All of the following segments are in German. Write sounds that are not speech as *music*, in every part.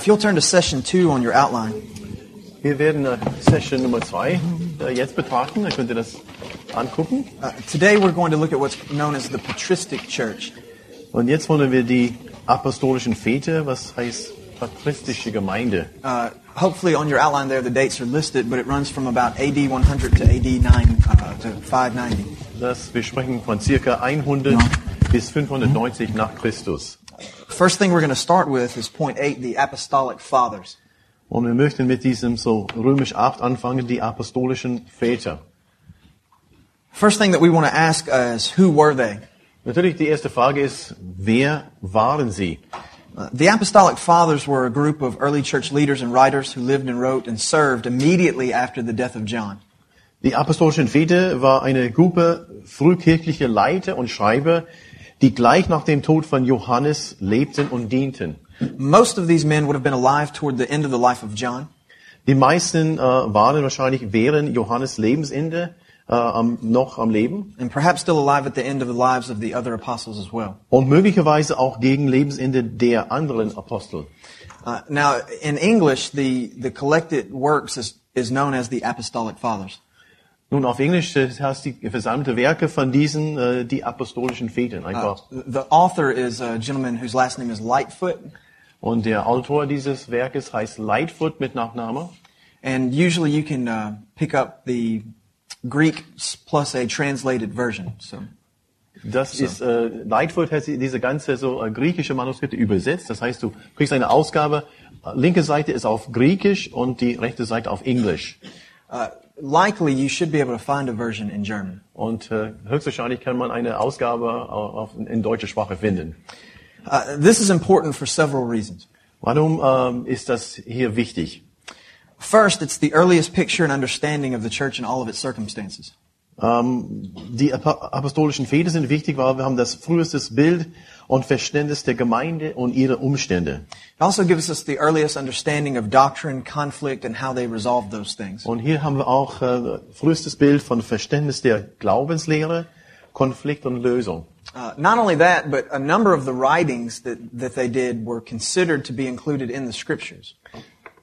If you'll turn to session two on your outline. Wir werden äh, Session Nummer zwei äh, jetzt betrachten. Dann könnt ihr das angucken. Uh, today we're going to look at what's known as the patristic church. Und jetzt wollen wir die apostolischen Väter, was heißt patristische Gemeinde. Uh, hopefully on your outline there the dates are listed, but it runs from about AD 100 to AD 9 uh, to 590. Das, wir sprechen von circa 100 bis 590 nach Christus. First thing we're going to start with is point eight, the apostolic fathers. Und wir möchten mit diesem so römisch 8 anfangen, die apostolischen Väter. First thing that we want to ask is who were they? Natürlich die erste Frage ist, wer waren sie? Uh, the apostolic fathers were a group of early church leaders and writers who lived and wrote and served immediately after the death of John. Die apostolischen Väter war eine Gruppe frühkirchlicher Leiter und Schreiber, die gleich nach dem Tod von Johannes lebten und dienten. Most of these men would have been alive toward the end of the life of John. Die meisten äh, waren wahrscheinlich während Johannes Lebensende äh, am, noch am Leben and perhaps still alive at the end of the lives of the other apostles as well. und möglicherweise auch gegen Lebensende der anderen Apostel. Uh, now, in English, the, the collected works is, is known as the Apostolic Fathers. Nun auf Englisch äh, heißt die versammelte Werke von diesen äh, die apostolischen Vätern Uh, the author is a gentleman whose last name is Lightfoot, Und der Autor dieses Werkes heißt Lightfoot mit Nachname. and usually you can uh, pick up the Greek plus a translated version. So, Das So. ist äh, Lightfoot hat diese ganze so äh, griechische Manuskripte übersetzt. Das heißt, du kriegst eine Ausgabe. äh, Linke Seite ist auf Griechisch und die rechte Seite auf Englisch. uh, likely you should be able to find a version in German. Und äh, höchstwahrscheinlich kann man eine Ausgabe auf, in deutscher Sprache finden. Uh, this is important for several reasons. Warum ähm, ist das hier wichtig? First, it's the earliest picture and understanding of the church in all of its circumstances. Ähm, die Apo- apostolischen Väter sind wichtig, weil wir haben das früheste Bild und Verständnis der Gemeinde und ihre Umstände. It also gives us the earliest understanding of doctrine, conflict, and how they resolve those things. Und hier haben wir auch äh, frühestes Bild von Verständnis der Glaubenslehre, Konflikt und Lösung. Uh, not only that, but a number of the writings that, that they did were considered to be included in the scriptures.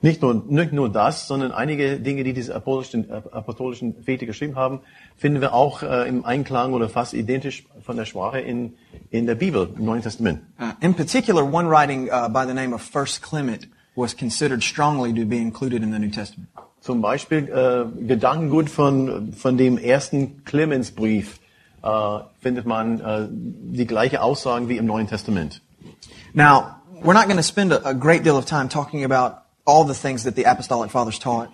Nicht nur, nicht nur das, sondern einige Dinge, die diese apostolischen, apostolischen Väter geschrieben haben, finden wir auch äh, im Einklang oder fast identisch von der Sprache in, in der Bibel, im Neuen Testament. Uh, in particular, one writing uh, by the name of First Clement was considered strongly to be included in the New Testament. Zum Beispiel äh, Gedankengut von, von dem ersten Clemensbrief äh, findet man äh, die gleiche Aussagen wie im Neuen Testament. Now, we're not going to spend a, a great deal of time talking about all the things that the Apostolic Fathers taught.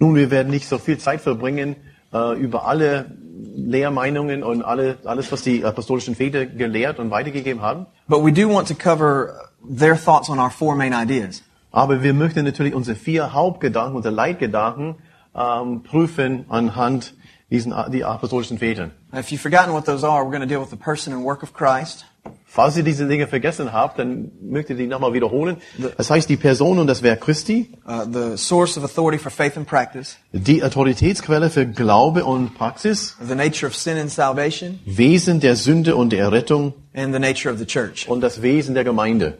Nun, wir werden nicht so viel Zeit verbringen äh, über alle Lehrmeinungen und alle, alles, was die apostolischen Väter gelehrt und weitergegeben haben. But we do want to cover their thoughts on our four main ideas. Aber wir möchten natürlich unsere vier Hauptgedanken, unsere Leitgedanken ähm, prüfen anhand diesen die apostolischen Vätern. If you've forgotten what those are, we're going to deal with the person and work of Christ. Falls ihr diese Dinge vergessen habt, dann möchte ich die nochmal wiederholen. Das heißt, die Person und das Werk Christi, uh, the source of authority for faith and practice, die Autoritätsquelle für Glaube und Praxis, the nature of sin and salvation, Wesen der Sünde und der Errettung and the nature of the church. und das Wesen der Gemeinde.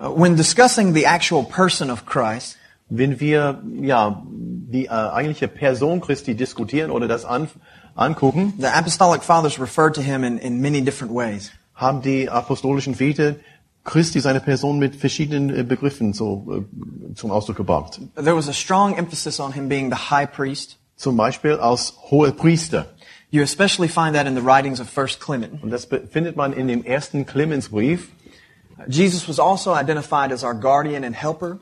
Uh, when discussing the actual person of Christ, Wenn wir ja die äh, eigentliche Person Christi diskutieren oder das an, angucken, the Apostolic Fathers referred to him in, in many different ways. haben die apostolischen Väter Christi, seine Person mit verschiedenen äh, Begriffen so äh, zum Ausdruck gebracht. There was a strong emphasis on him being the high priest. Zum Beispiel als hoher Priester. You especially find that in the writings of First Clement. Und das findet man in dem ersten Clemensbrief. Jesus was also identified as our guardian and helper.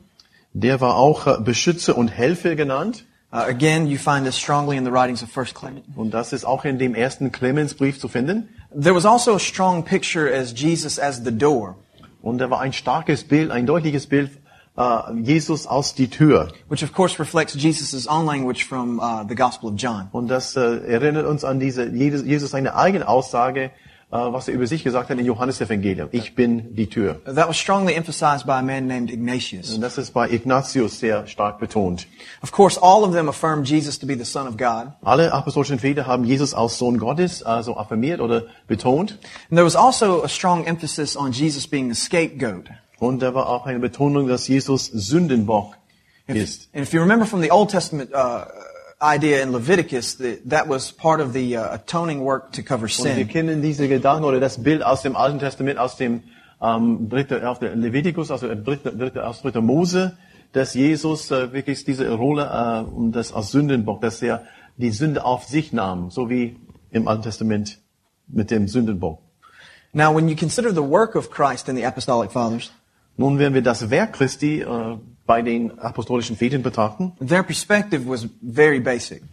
Der war auch äh, Beschützer und Helfer genannt. Uh, again, you find this strongly in the writings of First Clement. Und das ist auch in dem ersten Clemensbrief zu finden. There was also a strong picture as Jesus as the door, Und da war ein starkes Bild, ein deutliches Bild, äh, Jesus aus die Tür. which of course reflects Jesus' own language from uh, the Gospel of John. Und das äh, erinnert uns an diese, Jesus, seine eigene Aussage, was er über sich gesagt hat in Johannes Evangelium. Ich bin die Tür. That was strongly emphasized by a man named Ignatius. Und das ist bei Ignatius sehr stark betont. Of course, all of them affirmed Jesus to be the Son of God. Alle apostolischen Väter haben Jesus als Sohn Gottes also affirmiert oder betont. And there was also a strong emphasis on Jesus being the scapegoat. Und da war auch eine Betonung, dass Jesus Sündenbock ist. And if you remember from the Old Testament uh, idea in Leviticus, that, that was part of the uh, atoning work to cover Und wir sin. kennen diese Gedanken oder das Bild aus dem Alten Testament, aus dem ähm, dritte, auf der Levitikus, also dritte, dritte, aus dritter Mose, dass Jesus äh, wirklich diese Rolle äh, und das als Sündenbock, dass er die Sünde auf sich nahm, so wie im Alten Testament mit dem Sündenbock. Now, when you consider the work of Christ in the Apostolic Fathers, Nun, wenn wir das Werk Christi äh, bei den apostolischen Vätern betrachten, their perspective was very basic.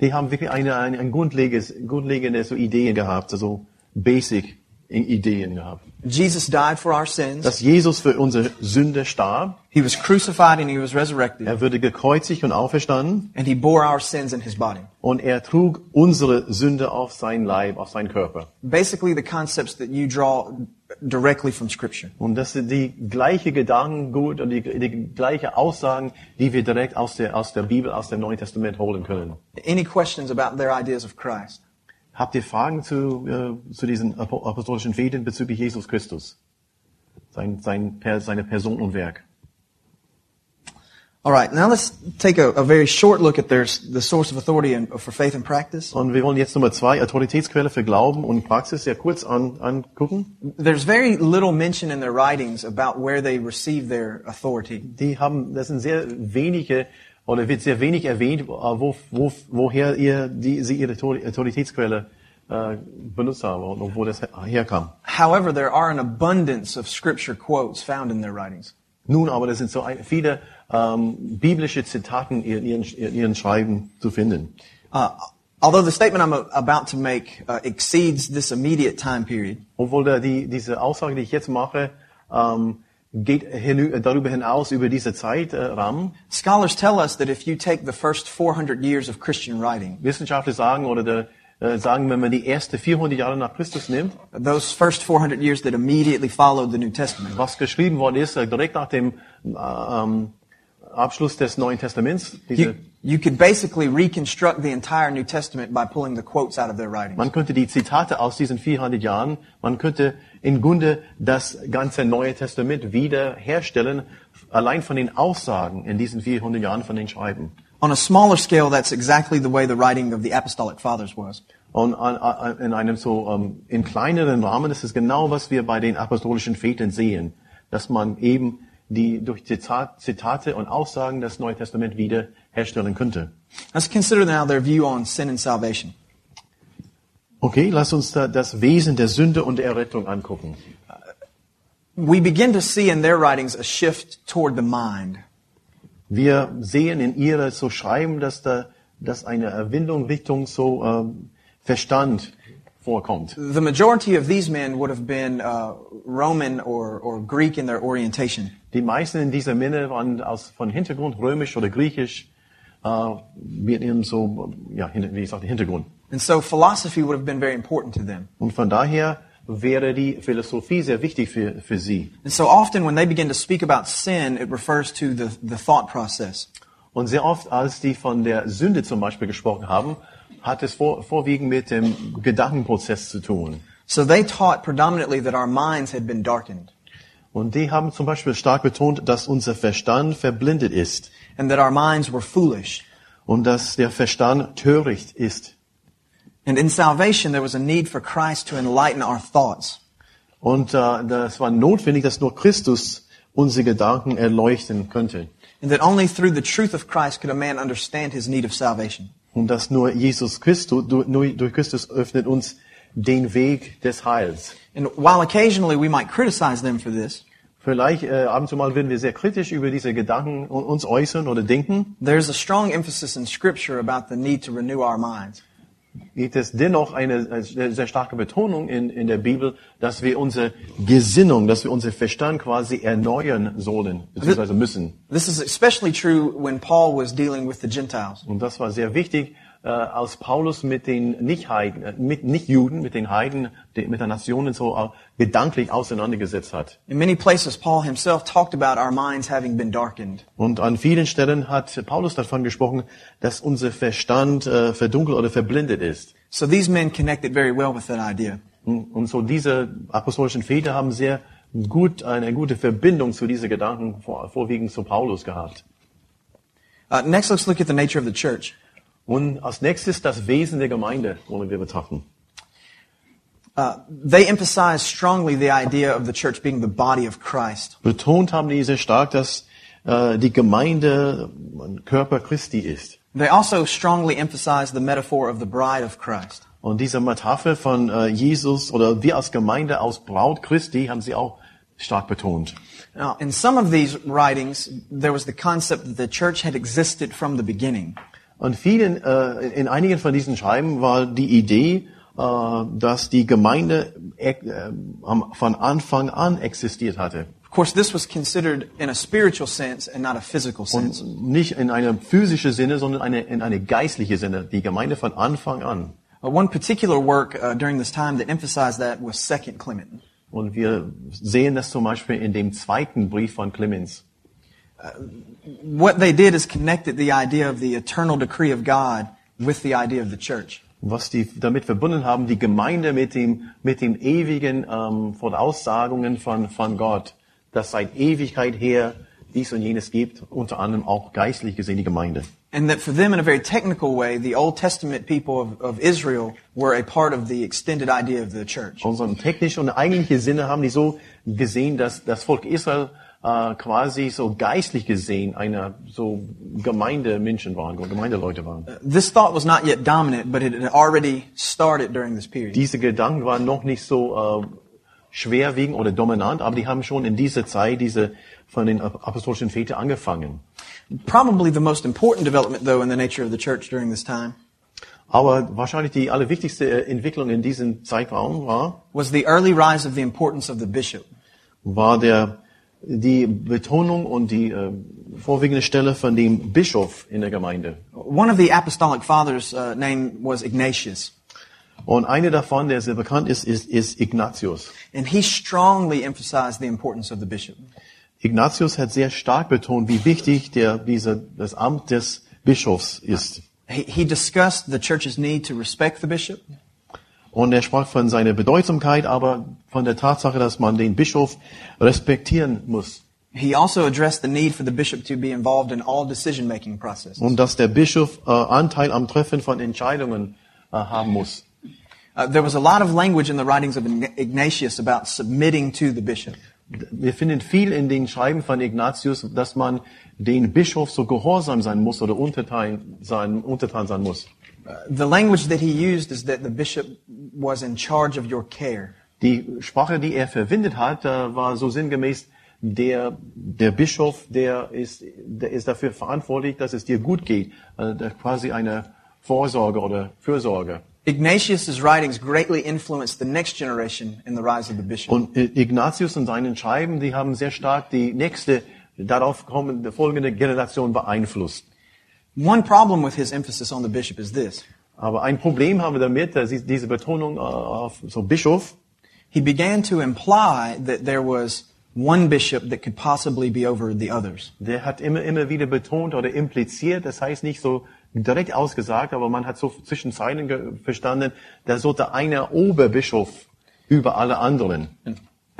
die haben wirklich eine, eine, ein grundlegendes, grundlegende so Ideen gehabt, also basic Ideen gehabt. Jesus died for our sins. Dass Jesus für unsere Sünde starb, He was crucified and he was resurrected. er würde gekreuzigt und auferstanden And he bore our sins in his body. und er trug unsere Sünde auf sein Leib, auf seinen Körper. Basically, the concepts that you draw directly from Scripture. Und das sind die gleiche Gedankengut und die, die gleiche Aussagen, die wir direkt aus der, aus der Bibel, aus dem Neuen Testament holen können. Any questions about their ideas of Christ? Habt ihr Fragen zu, äh, zu diesen apo- apostolischen Vätern bezüglich Jesus Christus? Sein, sein, seine Person und Werk. All right, now let's take a, a very short look at their, the source of authority and, for faith and practice. Und wir wollen jetzt Nummer zwei, Autoritätsquelle für Glauben und Praxis, sehr kurz an, angucken. There's very little mention in their writings about where they receive their authority. Die haben, das sind sehr wenige, oder wird sehr wenig erwähnt, äh, wo, wo, woher ihr, die, sie ihre Autori- Autoritätsquelle äh, benutzt haben und wo das her- herkam. However, there are an abundance of scripture quotes found in their writings. Nun aber, das sind so viele ähm, biblische Zitaten in ihren, in ihren Schreiben zu finden. Uh, although the statement I'm about to make uh, exceeds this immediate time period, Obwohl da die, diese Aussage, die ich jetzt mache, ähm, geht darüber hinaus über diese Zeitrahmen. scholars tell us that if you take the first 400 years of Christian writing, Wissenschaftler sagen oder der, äh, sagen, wenn man die erste 400 Jahre nach Christus nimmt, those first 400 years that immediately followed the New Testament, was geschrieben worden ist, äh, direkt nach dem äh, ähm, Abschluss des Neuen Testaments. You, you could basically reconstruct the entire New Testament by pulling the quotes out of their writings. man könnte die Zitate aus diesen 400 Jahren, man könnte im Grunde das ganze Neue Testament wieder herstellen, allein von den Aussagen in diesen 400 Jahren von den Schreiben. On a smaller scale, that's exactly the way the writing of the Apostolic Fathers was. Und an, an, in einem so ähm, in kleineren Rahmen ist es genau, was wir bei den apostolischen Vätern sehen, dass man eben die durch Zitat, Zitate und Aussagen das Neue Testament wieder herstellen könnte. Let's consider now their view on sin and salvation. Okay, lass uns da das Wesen der Sünde und der Errettung angucken. We begin to see in their writings a shift toward the mind. Wir sehen in ihrer so Schreiben, dass da dass eine Erwindung Richtung so ähm, Verstand vorkommt. The majority of these men would have been uh, Roman or, or Greek in their orientation. Die meisten dieser Männer waren aus von Hintergrund römisch oder griechisch äh, mit ihrem so ja wie gesagt Hintergrund. And so philosophy would have been very important to them. Und von daher wäre die Philosophie sehr wichtig für, für sie. And so often when they begin to speak about sin, it refers to the, the thought process. Und sehr oft, als die von der Sünde zum Beispiel gesprochen haben, hat es vor, vorwiegend mit dem Gedankenprozess zu tun. So they taught predominantly that our minds had been darkened Und die haben zum Beispiel stark betont, dass unser Verstand verblindet ist and that our minds were foolish. und dass der Verstand töricht ist. And in salvation, there was a need for Christ to enlighten our thoughts. Und äh, das war notwendig, dass nur Christus unsere Gedanken erleuchten könnte. And that only through the truth of Christ could a man understand his need of salvation. Und dass nur Jesus Christus, nur durch Christus öffnet uns den Weg des Heils. And while occasionally we might criticize them for this, Vielleicht äh, ab und zu mal werden wir sehr kritisch über diese Gedanken uns äußern oder denken. there's a strong emphasis in Scripture about the need to renew our minds. Gibt es dennoch eine sehr sehr starke Betonung in, in der Bibel, dass wir unsere Gesinnung, dass wir unseren Verstand quasi erneuern sollen, beziehungsweise müssen. This is especially true when Paul was dealing with the Gentiles. Und das war sehr wichtig, äh, als Paulus mit den Nicht-Heiden, äh, mit Nicht-Juden, mit den Heiden, die, mit den Nationen so äh, gedanklich auseinandergesetzt hat. In many places, Paul himself talked about our minds having been darkened. Und an vielen Stellen hat Paulus davon gesprochen, dass unser Verstand äh, verdunkelt oder verblindet ist. So these men connected very well with that idea. Und und so diese apostolischen Väter haben sehr gut eine gute Verbindung zu diesen Gedanken vor, vorwiegend zu Paulus gehabt. Uh, next, let's look at the nature of the church. Und als nächstes das Wesen der Gemeinde wollen wir betrachten. Uh, they emphasize strongly the idea of the church being the body of Christ. Betont haben die sehr stark, dass äh, die Gemeinde ein Körper Christi ist. They also strongly emphasize the metaphor of the bride of Christ. Und diese Metapher von äh, Jesus oder wir als Gemeinde aus Braut Christi haben sie auch stark betont. Now, in some of these writings, there was the concept that the church had existed from the beginning. Und vielen, äh, in einigen von diesen Schreiben war die Idee, äh, dass die Gemeinde äh, von Anfang an existiert hatte. Of course, this was considered in a spiritual sense and not a physical sense. Und nicht in einem physischen Sinne, sondern eine, in eine geistliche Sinne. Die Gemeinde von Anfang an. One particular work uh, during this time that emphasized that was Second Clement. Und wir sehen das zum Beispiel in dem zweiten Brief von Clemens. What they did is connected the idea of the eternal decree of God with the idea of the church. Was die damit verbunden haben, die Gemeinde mit dem, mit dem ewigen ähm, Voraussagungen von, von Gott, dass seit Ewigkeit her dies und jenes gibt, unter anderem auch geistlich gesehen die Gemeinde. And that for them, in a very technical way, the Old Testament people of, of Israel were a part of the extended idea of the church. Und so im technischen und eigentlichen Sinne haben die so gesehen, dass das Volk Israel äh, quasi so geistlich gesehen eine so Gemeindemenschen waren, Gemeindeleute waren. This thought was not yet dominant, but it had already started during this period. Diese Gedanken waren noch nicht so äh, schwerwiegend oder dominant, aber die haben schon in dieser Zeit diese von den apostolischen Vätern angefangen. Probably the most important development, though, in the nature of the church during this time Aber wahrscheinlich die allerwichtigste äh, Entwicklung in diesem Zeitraum war, was the early rise of the importance of the bishop. war der, die Betonung und die äh, vorwiegende Stelle von dem Bischof in der Gemeinde. One of the apostolic fathers' uh, name was Ignatius, Und einer davon, der sehr bekannt ist, ist, ist Ignatius. and he strongly emphasized the importance of the bishop. Ignatius hat sehr stark betont, wie wichtig der, diese, das Amt des Bischofs ist. He, he discussed the church's need to respect the bishop, Und er sprach von seiner Bedeutsamkeit, aber von der Tatsache, dass man den Bischof respektieren muss. He also addressed the need for the bishop to be involved in all decision-making processes. Und dass der Bischof äh, Anteil am Treffen von Entscheidungen äh, haben muss. Uh, there was a lot of language in the writings of Ign- Ignatius about submitting to the bishop. Wir finden viel in den Schreiben von Ignatius, dass man den Bischof so gehorsam sein muss oder untertan sein, untertan sein muss. The language that he used is that the bishop was in charge of your care. Die Sprache, die er verwendet hat, äh, war so sinngemäß, der, der Bischof, der ist, der ist dafür verantwortlich, dass es dir gut geht. Der quasi eine Vorsorge oder Fürsorge. Ignatius's writings greatly influenced the next generation in the rise of the bishop. Und äh, Ignatius und seinen Schreiben, die haben sehr stark die nächste, darauf kommende, folgende Generation beeinflusst. One problem with his emphasis on the bishop is this. Aber ein Problem haben wir damit, dass sie- diese Betonung äh, auf so Bischof, He began to imply that there was one bishop that could possibly be over the others. der hat immer, immer wieder betont oder impliziert, das heißt nicht so direkt ausgesagt, aber man hat so zwischen Zeilen verstanden, da sollte einer Oberbischof über alle anderen. And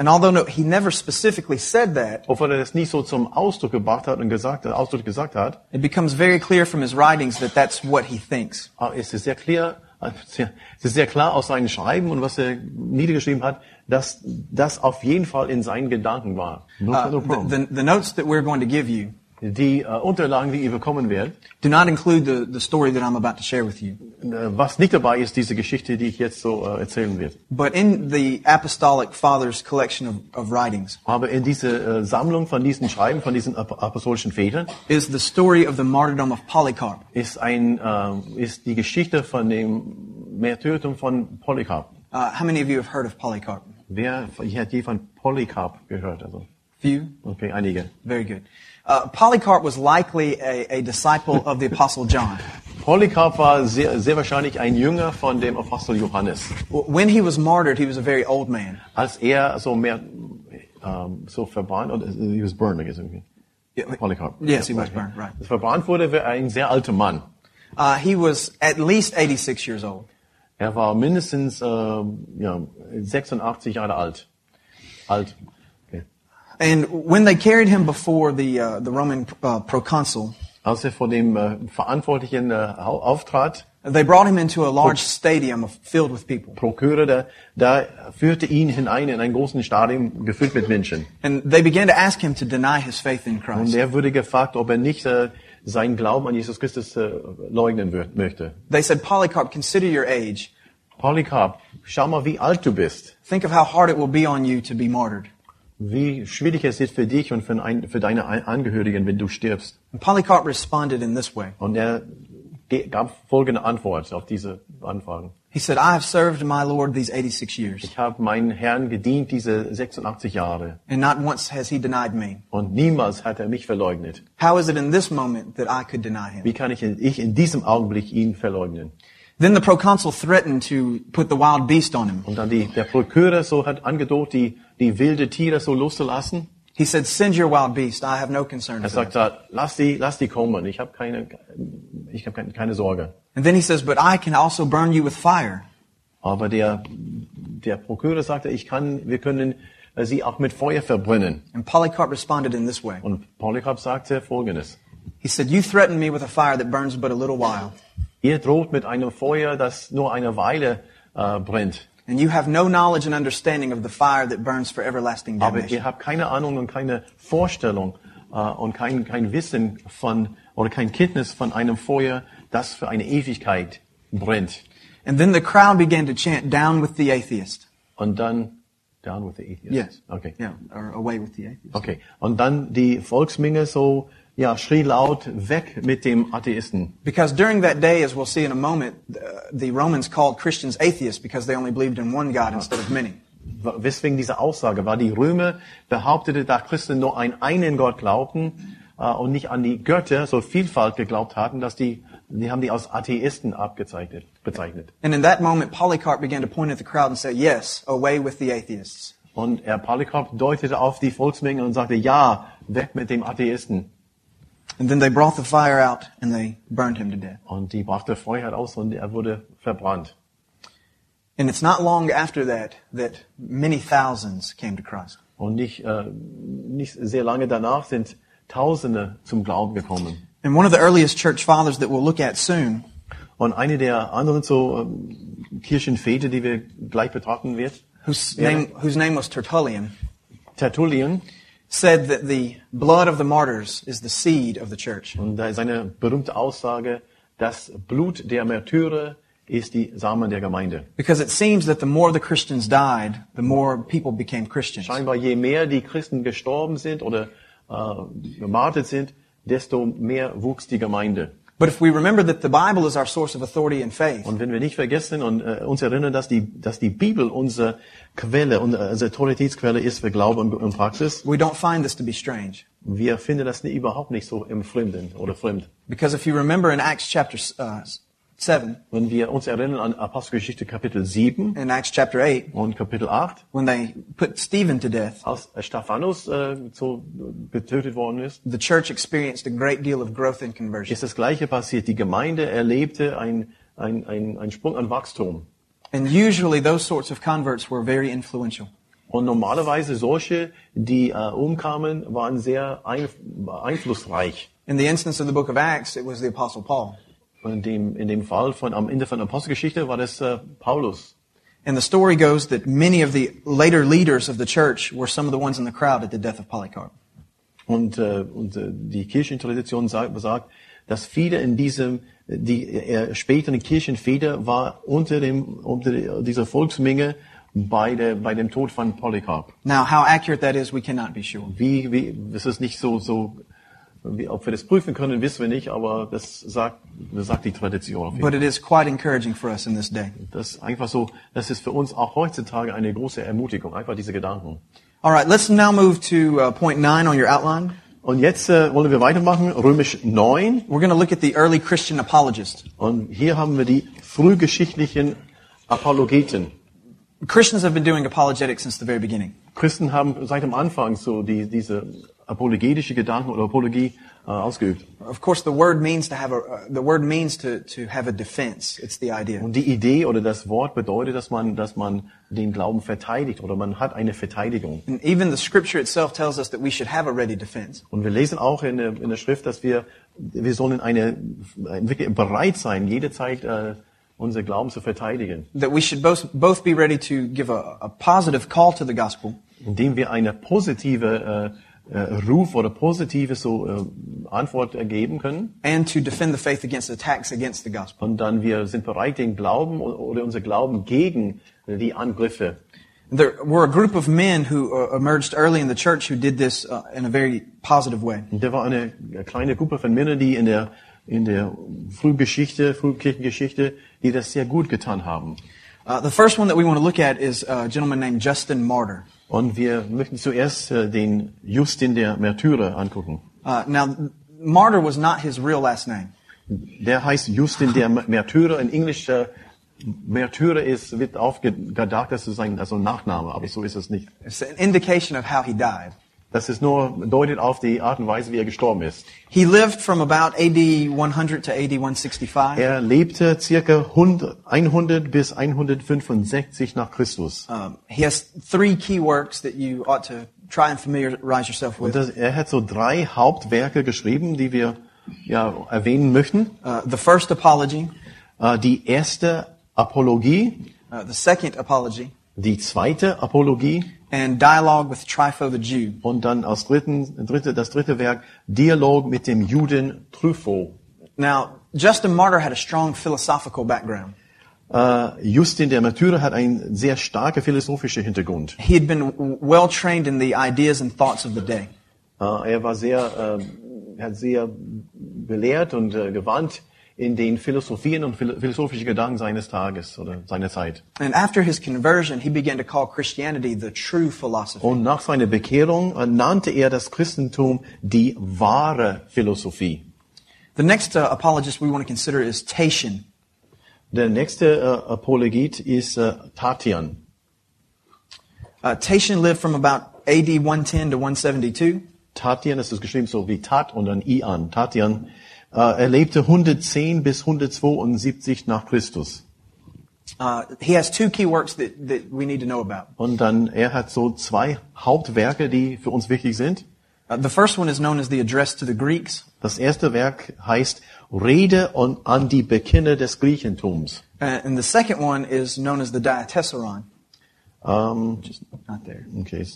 although no, he never specifically said that, Obwohl er das nicht so zum Ausdruck gebracht hat und gesagt, Ausdruck gesagt hat, it becomes very clear from his writings that that's what he thinks. aber es ist sehr klar sehr, es ist sehr klar aus seinen Schreiben und was er niedergeschrieben hat, dass das auf jeden Fall in seinen Gedanken war. No, Uh, no problem. the, the, the notes that we're going to give you Die äh, Unterlagen, die ihr bekommen werdet, do not include the, the story that I'm about to share with you. äh, was nicht dabei ist, diese Geschichte, die ich jetzt so äh, erzählen werde. But in the Apostolic Fathers collection of, of writings Aber in diese äh, Sammlung von diesen Schreiben, von diesen ap- apostolischen Vätern, is the story of the martyrdom of Polycarp. ist, ein, äh, ist die Geschichte von dem Märtyrertum von Polycarp. Uh, how many of you have heard of Polycarp? Wer hat je von Polycarp gehört? Also, Few? okay, einige. Very good. Uh, Polycarp was likely a, a disciple of the Apostle John. Polycarp war sehr, sehr wahrscheinlich ein Jünger von dem Apostel Johannes. When he was martyred, he was a very old man. Als er so mehr ähm, so verbrannt, oder he was burned, I guess. Yeah, Polycarp. Yes, he was burned, right. Das verbrannt wurde, war ein sehr alter Mann. Uh, he was at least 86 years old. Er war mindestens ähm, ja, 86 Jahre alt. Alt. And when they carried him before the, uh, the Roman uh, proconsul, Als er vor dem äh, Verantwortlichen äh, auftrat, they brought him into a large stadium filled with people. Prokurer, da, da führte ihn hinein in ein großes Stadion gefüllt mit Menschen. And they began to ask him to deny his faith in Christ. Und er wurde gefragt, ob er nicht äh, seinen Glauben an Jesus Christus äh, leugnen wird, möchte. They said, Polycarp, consider your age. Polycarp, schau mal, wie alt du bist. Think of how hard it will be on you to be martyred. Wie schwierig es ist für dich und für, ein, für deine Ein- Angehörigen, wenn du stirbst. And Polycarp responded in this way. Und er gab folgende Antwort auf diese Anfragen. He said, I have served my Lord these 86 years, Ich habe meinen Herrn gedient diese 86 Jahre and not once has he denied me. und niemals hat er mich verleugnet. How is it in this moment that I could deny him? Wie kann ich in, ich in diesem Augenblick ihn verleugnen? Then the proconsul threatened to put the wild beast on him. Und dann die, der Prokureur so hat angedroht, die, die wilde Tiere so loszulassen. He said, Send your wild beast. I have no concern. Er for it." sagt, lass die, lass die kommen. Ich habe keine, ich habe keine, keine Sorge. And then he says, But I can also burn you with fire. Aber der, der Prokureur sagte, ich kann, wir können äh, sie auch mit Feuer verbrennen. And Polycarp responded in this way. Und Polycarp sagte Folgendes. He said, You threaten me with a fire that burns but a little while, Ihr droht mit einem Feuer, das nur eine Weile äh, brennt. And you have no knowledge and understanding of the fire that burns for everlasting Aber damnation. ihr habt keine Ahnung und keine Vorstellung äh, und kein, kein Wissen von oder kein Kenntnis von einem Feuer, das für eine Ewigkeit brennt. And then the crowd began to chant, Down with the atheist. Und dann down with the atheist. Yes. Okay. Yeah, or away with the atheist. Okay. Und dann die Volksmenge so ja schrie laut weg mit dem Atheisten. Because during that day, as we'll see in a moment, uh, the Romans called Christians atheists because they only believed in one God instead of many. Weswegen diese Aussage war, die Römer behauptete, dass Christen nur an einen Gott glaubten äh, und nicht an die Götter, so Vielfalt geglaubt hatten, dass die, die haben die als Atheisten abgezeichnet, bezeichnet. And in that moment, Polycarp began to point at the crowd and say, Yes, away with the atheists. Und er Polycarp deutete auf die Volksmenge und sagte, ja, weg mit dem Atheisten. And then they brought the fire out and they burned him to death. Und die brachte Feuer aus und er wurde verbrannt. And it's not long after that that many thousands came to Christ. Und nicht, äh, nicht sehr lange danach sind Tausende zum Glauben gekommen. And one of the earliest church fathers that we'll look at soon Und eine der anderen so ähm, Kirchenväter, die wir gleich betrachten wird, whose name, whose name was Tertullian, Tertullian, said that the blood of the martyrs is the seed of the church. und da ist eine berühmte Aussage, das Blut der Märtyrer ist die Samen der Gemeinde. Because it seems that the more the Christians died, the more people became Christians. Scheinbar je mehr die Christen gestorben sind oder äh, gemartet sind, desto mehr wuchs die Gemeinde. But if we remember that the Bible is our source of authority and faith, Und wenn wir nicht vergessen und äh, uns erinnern, dass die, dass die Bibel unsere Quelle, unsere unsere Autoritätsquelle ist für Glaube und, und Praxis, we don't find this to be strange. wir finden das nie, überhaupt nicht so im Fremden oder fremd. Because if you remember in Acts chapter uh, 7, Wenn wir uns erinnern an Apostelgeschichte Kapitel 7 in Acts chapter 8, und Kapitel 8, when they put Stephen to death, als Stephanus äh, so getötet worden ist, the church experienced a great deal of growth and conversion. ist das Gleiche passiert. Die Gemeinde erlebte ein, ein, ein, ein Sprung an Wachstum. And usually those sorts of converts were very influential. Und normalerweise solche, die äh, umkamen, waren sehr ein, einflussreich. In the instance of the book of Acts, it was the apostle Paul. In dem, in dem Fall von, am Ende von Apostelgeschichte war das äh, Paulus. And the story goes that many of the later leaders of the church were some of the ones in the crowd at the death of Polycarp. Und, äh, und äh, die Kirchentradition sagt, besagt, dass viele in diesem, die äh, späteren Kirchenväter war unter dem, unter dieser Volksmenge bei der, bei dem Tod von Polycarp. Now, how accurate that is, we cannot be sure. Wie, wie, das ist nicht so, so, wie, ob wir das prüfen können, wissen wir nicht, aber das sagt, das sagt die Tradition But it is quite encouraging for us in this day. Das ist einfach so, das ist für uns auch heutzutage eine große Ermutigung, einfach diese Gedanken. All right, let's now move to uh, point nine on your outline. Und jetzt äh, wollen wir weitermachen, Römisch 9. We're going to look at the early Christian apologists. Und hier haben wir die frühgeschichtlichen Apologeten. Christians have been doing apologetics since the very beginning. Christen haben seit dem Anfang so die, diese apologetische Gedanken oder Apologie äh, ausgeübt. Of course, the word means to have a uh, the word means to to have a defense. It's the idea. Und die Idee oder das Wort bedeutet, dass man, dass man den Glauben verteidigt oder man hat eine Verteidigung. And even the scripture itself tells us that we should have a ready defense. Und wir lesen auch in der, in der Schrift, dass wir, wir sollen eine, wirklich bereit sein, jederzeit äh, unser Glauben zu verteidigen. That we should both both be ready to give a, a positive call to the gospel Indem wir eine positive äh, Ruf oder positive so äh, Antwort äh, geben können. and to defend the faith against attacks against the gospel. Und dann wir sind bereit, den Glauben oder unser Glauben gegen die Angriffe. There were a group of men who uh, emerged early in the church who did this uh, in a very positive way. Und da war eine kleine Gruppe von Männern, die in der in der Frühgeschichte, Frühkirchengeschichte, die das sehr gut getan haben. Uh, the first one that we want to look at is a gentleman named Justin Martyr. Und wir möchten zuerst äh, den Justin der Märtyrer angucken. Uh, now, Martyr was not his real last name. Der heißt Justin der Märtyrer. In Englisch äh, Märtyrer ist, wird aufgedacht, das ist ein also ein Nachname, aber so ist es nicht. It's an indication of how he died. Das ist nur deutet auf die Art und Weise, wie er gestorben ist. He lived from about AD 100 to AD 165. Er lebte circa 100, 100 bis 165 nach Christus. Um, he has three key works that you ought to try and familiarize yourself with. das, er hat so drei Hauptwerke geschrieben, die wir ja erwähnen möchten. Uh, the first apology, Äh, die erste Apologie, uh, the second apology, die zweite Apologie and dialogue with Trypho the Jew. und dann als dritten, dritte, das dritte Werk Dialog mit dem Juden Trypho. Now, Justin Martyr had a strong philosophical background. Äh, Justin der Märtyrer hat einen sehr starken philosophischen Hintergrund. He had been well trained in the ideas and thoughts of the day. Äh, er war sehr, äh, hat sehr belehrt und gewandt in den Philosophien und philo- philosophischen Gedanken seines Tages oder seiner Zeit. And after his conversion, he began to call Christianity the true philosophy. Und nach seiner Bekehrung äh, nannte er das Christentum die wahre Philosophie. The next uh, apologist we want to consider is Tatian. Der nächste äh, Apologet ist äh, Tatian. Uh, Tatian lived from about AD 110 to 172. Tatian, ist geschrieben so wie Tat und dann Ian. Tatian, er lebte 110 bis 172 nach Christus. Uh, he has two key works that, that we need to know about. Und dann, er hat so zwei Hauptwerke, die für uns wichtig sind. Uh, the first one is known as the Address to the Greeks, Das erste Werk heißt Rede und an die Bekenner des Griechentums. uh, and the second one is known as the Diatessaron. Ähm, Just not there. okay.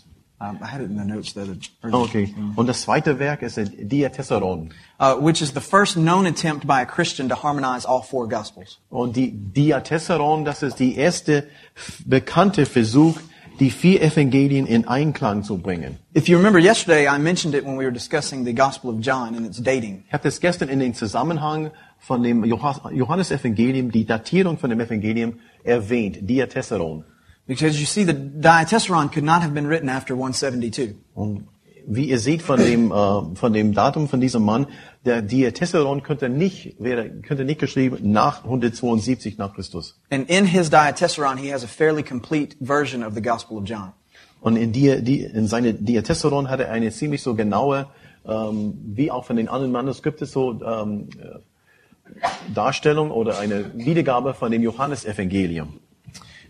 Um, I had it in the notes other. okay. Und das zweite Werk ist Diatessaron. Uh, which is the first known attempt by a Christian to harmonize all four Gospels. Und die Diatessaron, das ist die erste bekannte Versuch, die vier Evangelien in Einklang zu bringen. If you remember yesterday, I mentioned it when we were discussing the Gospel of John and its dating. Ich habe das gestern in den Zusammenhang von dem Johannes- Johannesevangelium, die Datierung von dem Evangelium erwähnt, Diatessaron. Because you see, the Diatessaron could not have been written after 172. Und wie ihr seht von dem, äh, von dem Datum von diesem Mann, der Diatessaron könnte nicht, wäre, könnte nicht geschrieben nach 172 nach Christus. And in his Diatessaron, he has a fairly complete version of the Gospel of John. Und in, die, die, in seine Diatessaron hat er eine ziemlich so genaue, ähm, wie auch von den anderen Manuskripten so ähm, äh, Darstellung oder eine Wiedergabe von dem Johannesevangelium.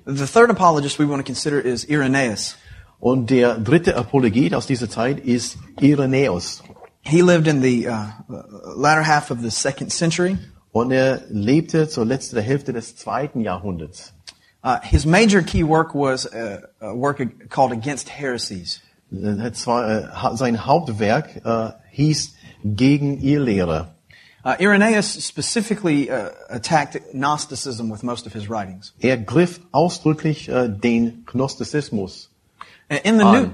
The third apologist we want to consider is Irenaeus. Und der dritte Apologet aus dieser Zeit ist Irenäus. He lived in the uh, latter half of the second century. Und er lebte zur letzten Hälfte des zweiten Jahrhunderts. Uh, his major key work was a, a work called Against Heresies. Er äh, ha- Sein Hauptwerk äh, hieß Gegen Irrlehre. Uh, Irenaeus specifically uh, attacked Gnosticism with most of his writings. Er griff ausdrücklich äh, den Gnostizismus Uh, In the New,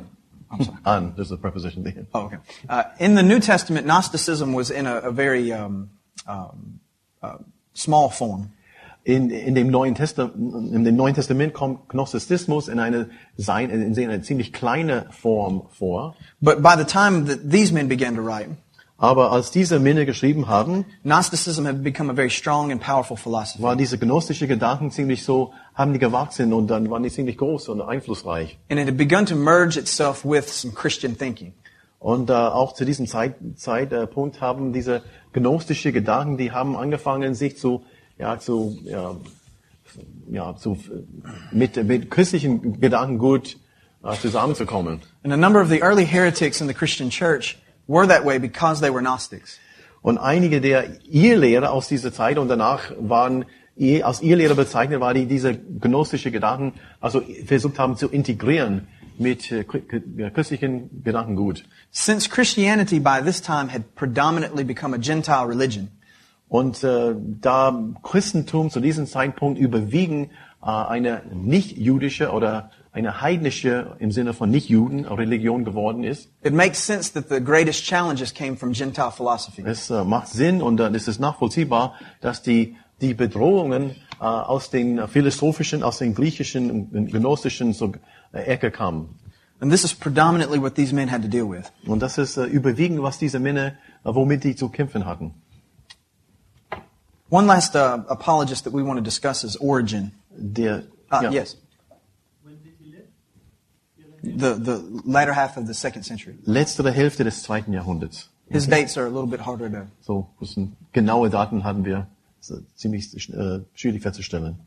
an. an. There's a preposition there. oh, okay. Uh, in the New Testament, Gnosticism was in a, a very um, um, uh, small form. In, in, dem Neuen Testament, in dem Neuen Testament kommt Gnostizismus in eine, in eine ziemlich kleine Form vor. But by the time that these men began to write, Aber als diese Männer geschrieben haben, Gnosticism had become a very strong and powerful philosophy. waren diese gnostische Gedanken ziemlich so, haben die gewachsen und dann waren die ziemlich groß und einflussreich. And it had begun to merge itself with some Christian thinking. Und äh, auch zu diesem Zeit, Zeitpunkt haben diese gnostische Gedanken, die haben angefangen, sich zu, ja, zu, ja, ja, zu, mit, mit christlichen Gedanken gut äh, zusammenzukommen. And a number of the early heretics in the Christian church were that way because they were Gnostics. Und einige der Irrlehrer aus dieser Zeit und danach waren als Irrlehrer bezeichnet, war die diese gnostische Gedanken, also versucht haben zu integrieren mit äh, christlichen Gedankengut. Since Christianity by this time had predominantly become a Gentile religion, Und äh, da Christentum zu diesem Zeitpunkt überwiegen äh, eine nicht-jüdische oder eine heidnische im Sinne von Nicht-Juden Religion geworden ist, it makes sense that the greatest challenges came from Gentile philosophy. es äh, macht Sinn und dann ist es nachvollziehbar, dass die die Bedrohungen äh, aus den philosophischen, aus den griechischen und gnostischen so, äh, Ecke kamen. And this is predominantly what these men had to deal with. Und das ist äh, überwiegend, was diese Männer, äh, womit die zu kämpfen hatten. One last uh, apologist that we want to discuss is Origen. Der, Uh, ja, Yes. The, the latter half of the second century. letztere Hälfte des zweiten Jahrhunderts. His dates are a little bit harder to. So, müssen, genaue Daten hatten wir ziemlich äh, schwierig festzustellen.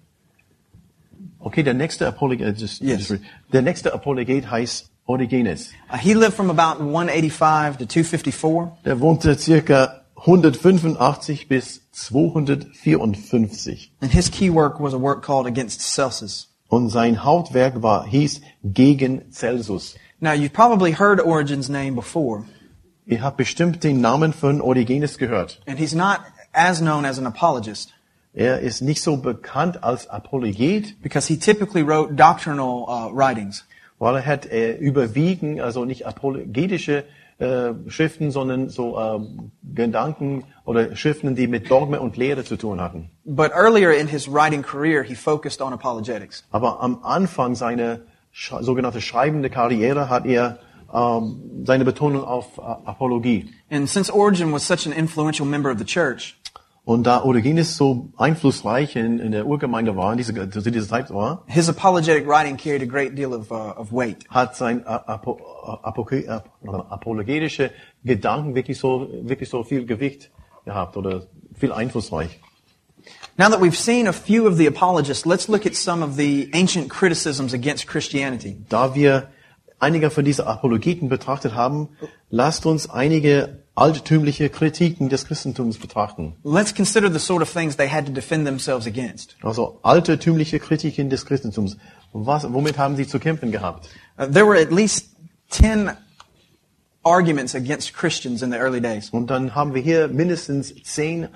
Okay, der nächste Apologet, äh, just, Yes. just, der nächste Apologet heißt Origenes. Uh, he lived from about 185 to 254. Der wohnte circa 185 bis 254. And his key work was a work called Against Celsus. Und sein Hauptwerk war, hieß Gegen Celsus. Now, you've probably heard Origen's name before, Ihr habt bestimmt den Namen von Origenes gehört. and he's not as known as an apologist Er ist nicht so bekannt als Apologet, because he typically wrote doctrinal uh, writings. weil er hat äh, überwiegend, also nicht apologetische äh, Schriften, sondern so ähm, Gedanken oder Schriften, die mit Dogma und Lehre zu tun hatten. But earlier in his writing career, he focused on apologetics. Aber am Anfang seiner sogenannte schreibende Karriere hat er ähm, seine Betonung auf äh, Apologie. And since Origen was such an influential member of the church, Und da Origenes so einflussreich in, in der Urgemeinde war, in dieser, zu dieser Zeit war, his apologetic writing carried a great deal of, uh, of weight. hat sein A- Apo, Apo, Ap- apologetische Gedanken wirklich so, wirklich so viel Gewicht gehabt oder viel einflussreich. Now that we've seen a few of the apologists, let's look at some of the ancient criticisms against Christianity. Da wir einige von diesen Apologeten betrachtet haben, lasst uns einige altertümliche Kritiken des Christentums betrachten. Let's consider the sort of things they had to defend themselves against. Also altertümliche Kritiken des Christentums. Was, womit haben sie zu kämpfen gehabt? Uh, there were at least 10 arguments against Christians in the early days. Und dann haben wir hier mindestens zehn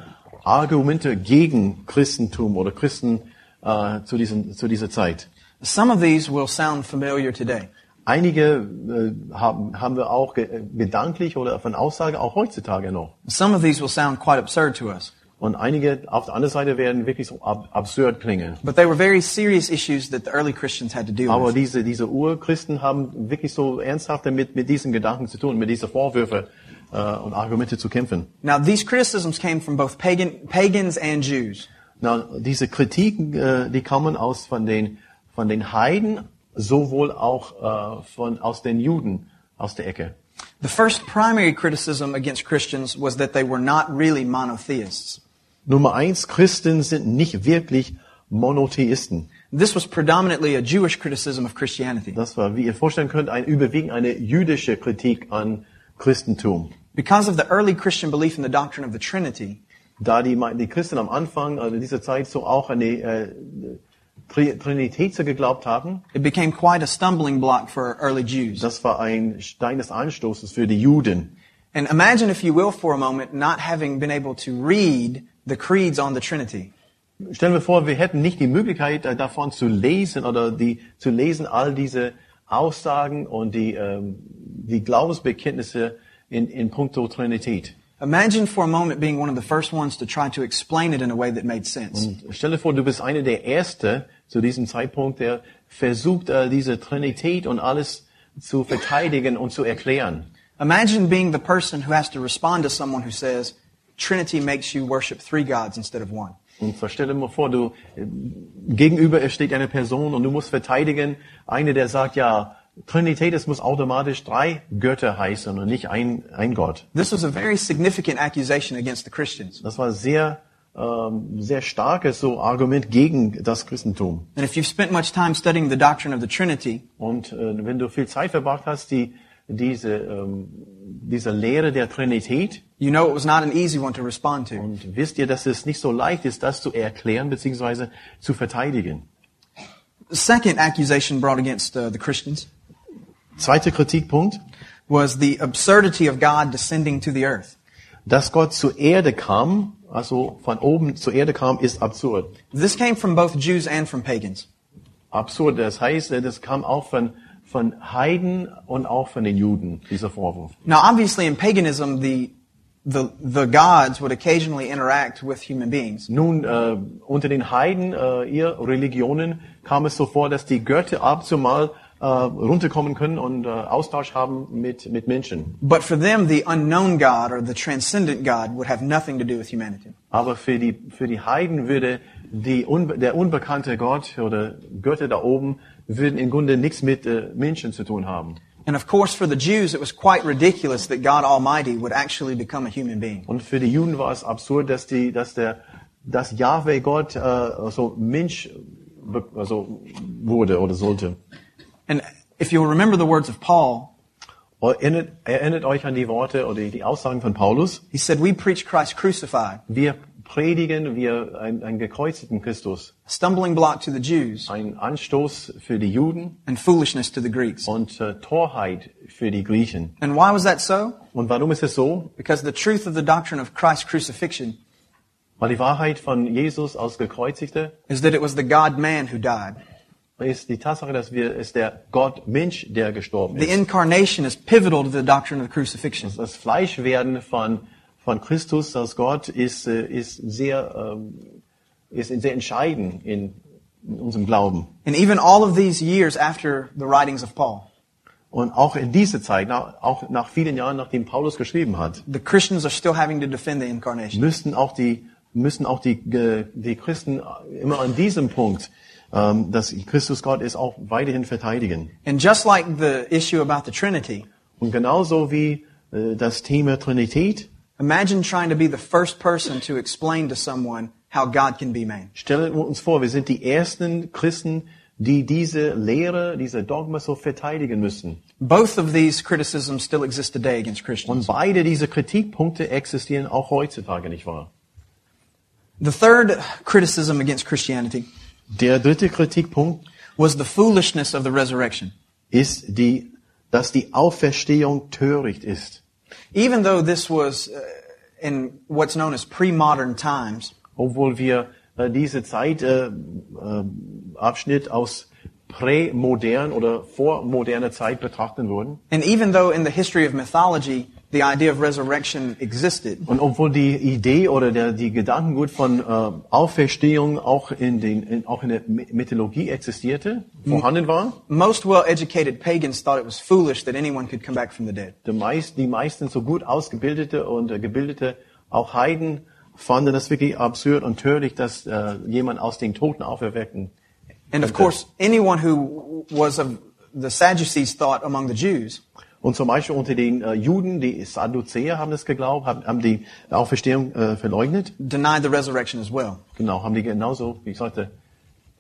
Argumente gegen Christentum oder Christen äh, zu, diesen, zu dieser Zeit. Some of these will sound familiar today. Einige äh, haben, haben wir auch ge gedanklich oder von Aussage auch heutzutage noch. Some of these will sound quite absurd to us. Und einige auf der anderen Seite werden wirklich so ab absurd klingen. But they were very serious issues that the early Christians had to deal Aber with. diese, diese Urchristen haben wirklich so ernsthaft damit, mit diesen Gedanken zu tun, mit diesen Vorwürfe äh, und Argumente zu kämpfen. Now, these criticisms came from both pagan, pagans and Jews. Na, diese Kritiken, äh, die kommen aus von den, von den Heiden, sowohl auch äh, von, aus den Juden aus der Ecke. The first primary criticism against Christians was that they were not really monotheists. Nummer eins, Christen sind nicht wirklich Monotheisten. This was predominantly a Jewish criticism of Christianity. Das war, wie ihr vorstellen könnt, ein überwiegend eine jüdische Kritik an Christentum. Because of the early Christian belief in the doctrine of the Trinity, da die, die Christen am Anfang, also in dieser Zeit, so auch an die äh, Tri Trinität so geglaubt haben, it became quite a stumbling block for early Jews. das war ein Stein des Anstoßes für die Juden. And imagine, if you will, for a moment, not having been able to read the creeds on the Trinity. Stellen wir vor, wir hätten nicht die Möglichkeit äh, davon zu lesen oder die zu lesen all diese Aussagen und die ähm, die Glaubensbekenntnisse in in puncto Trinität. Imagine for a moment being one of the first ones to try to explain it in a way that made sense. Und stell dir vor, du bist einer der Erste zu diesem Zeitpunkt, der versucht, äh, diese Trinität und alles zu verteidigen und zu erklären. Imagine being the person who has to respond to someone who says, Trinity makes you worship three gods instead of one. Und stell dir mal vor, du gegenüber steht eine Person und du musst verteidigen, eine, der sagt, ja, Trinität, es muss automatisch drei Götter heißen und nicht ein, ein Gott. This was a very significant accusation against the Christians. Das war sehr, ähm, sehr starkes so Argument gegen das Christentum. And if you've spent much time studying the doctrine of the Trinity, Und äh, wenn du viel Zeit verbracht hast, die, diese, ähm, diese Lehre der Trinität, you know it was not an easy one to respond to. und wisst ihr, dass es nicht so leicht ist, das zu erklären bzw. zu verteidigen. The second accusation brought against uh, the Christians Zweiter Kritikpunkt, was the absurdity of God descending to the earth. dass Gott zur Erde kam, also von oben zur Erde kam, ist absurd. This came from both Jews and from pagans. Absurd, das heißt, äh, das kam auch von, von Heiden und auch von den Juden, dieser Vorwurf. Now, obviously, in paganism, the the the gods would occasionally interact with human beings, Nun, äh, unter den Heiden, äh, ihr Religionen, kam es so vor, dass die Götter ab und zu mal äh, runterkommen können und äh, Austausch haben mit, mit Menschen. but for them, the unknown God or the transcendent God would have nothing to do with humanity. Aber für die, für die Heiden würde die, unbe- der unbekannte Gott oder Götter da oben würden im Grunde nichts mit äh, Menschen zu tun haben. And of course, for the Jews, it was quite ridiculous that God Almighty would actually become a human being. Und für die Juden war es absurd, dass die, dass der, dass Yahweh Gott äh, also Mensch also wurde oder sollte. And if you'll remember the words of Paul, oh, Erinnert, erinnert euch an die Worte oder die Aussagen von Paulus. he said, "We preach Christ crucified, Wir predigen wir einen, einen gekreuzigten Christus, a stumbling block to the Jews ein Anstoß für die Juden and foolishness to the Greeks." und äh, Torheit für die Griechen. And why was that so? Und warum ist es so? Because the truth of the doctrine of Christ's crucifixion Weil die Wahrheit von Jesus als Gekreuzigter is that it was the God-man who died. ist die Tatsache, dass wir es der Gott Mensch, der gestorben The ist. incarnation is pivotal to the doctrine of the crucifixion. Das Fleischwerden von von Christus als Gott ist äh, ist sehr ähm, ist sehr entscheidend in, in unserem Glauben. And even all of these years after the writings of Paul, Und auch in dieser Zeit, auch nach vielen Jahren, nachdem Paulus geschrieben hat, the Christians are still having to defend the incarnation. müssten auch die müssen auch die die Christen immer an diesem Punkt, ähm, dass Christus Gott ist, auch weiterhin verteidigen. And just like the issue about the Trinity, Und genauso wie äh, das Thema Trinität, imagine trying to be the first person to explain to someone how God can be man. stellen wir uns vor, wir sind die ersten Christen, die diese Lehre, diese Dogma so verteidigen müssen. Both of these criticisms still exist today against Christians. Und beide diese Kritikpunkte existieren auch heutzutage, nicht wahr? The third criticism against Christianity Der dritte Kritikpunkt was the foolishness of the resurrection. ist die, dass die Auferstehung töricht ist. Even though this was uh, in what's known as pre-modern times, Obwohl wir äh, diese Zeit äh, äh, Abschnitt aus prämodern oder Zeit betrachten würden. and even though in the history of mythology the idea of resurrection existed, Und obwohl die Idee oder der, die Gedankengut von äh, Auferstehung auch in, den, in, auch in der My- Mythologie existierte, vorhanden war, most well-educated pagans thought it was foolish that anyone could come back from the dead. die, meist, die meisten so gut ausgebildete und äh, gebildete, auch Heiden, fanden das wirklich absurd und töricht, dass äh, jemand aus den Toten auferwecken. And of course, anyone who was of the Sadducees thought among the Jews Und zum Beispiel unter den äh, Juden, die Sadduzäer haben das geglaubt, haben, haben die Auferstehung äh, verleugnet. denied the resurrection as well. Genau, haben die genauso, wie ich sagte,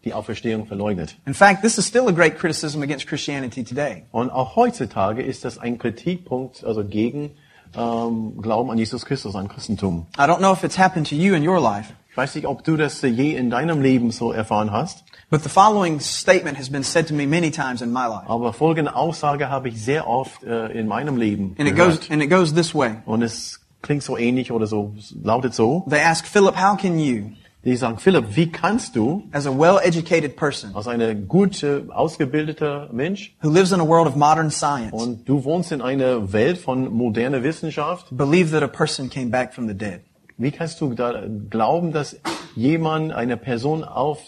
die Auferstehung verleugnet. In fact, this is still a great criticism against Christianity today. Und auch heutzutage ist das ein Kritikpunkt, also gegen ähm, Glauben an Jesus Christus, an Christentum. I don't know if it's happened to you in your life, Ich weiß nicht, ob du das je in deinem Leben so erfahren hast, but the following statement has been said to me many times in my life. aber folgende Aussage habe ich sehr oft äh, in meinem Leben And it gehört. goes, and it goes this way. Und es klingt so ähnlich oder so, lautet so. They ask Philip, how can you, Die sagen, Philipp, wie kannst du as a well-educated person als eine gute, ausgebildeter Mensch who lives in a world of modern science, und du wohnst in einer Welt von moderner Wissenschaft, believe that a person came back from the dead? Wie kannst du da glauben, dass jemand, eine Person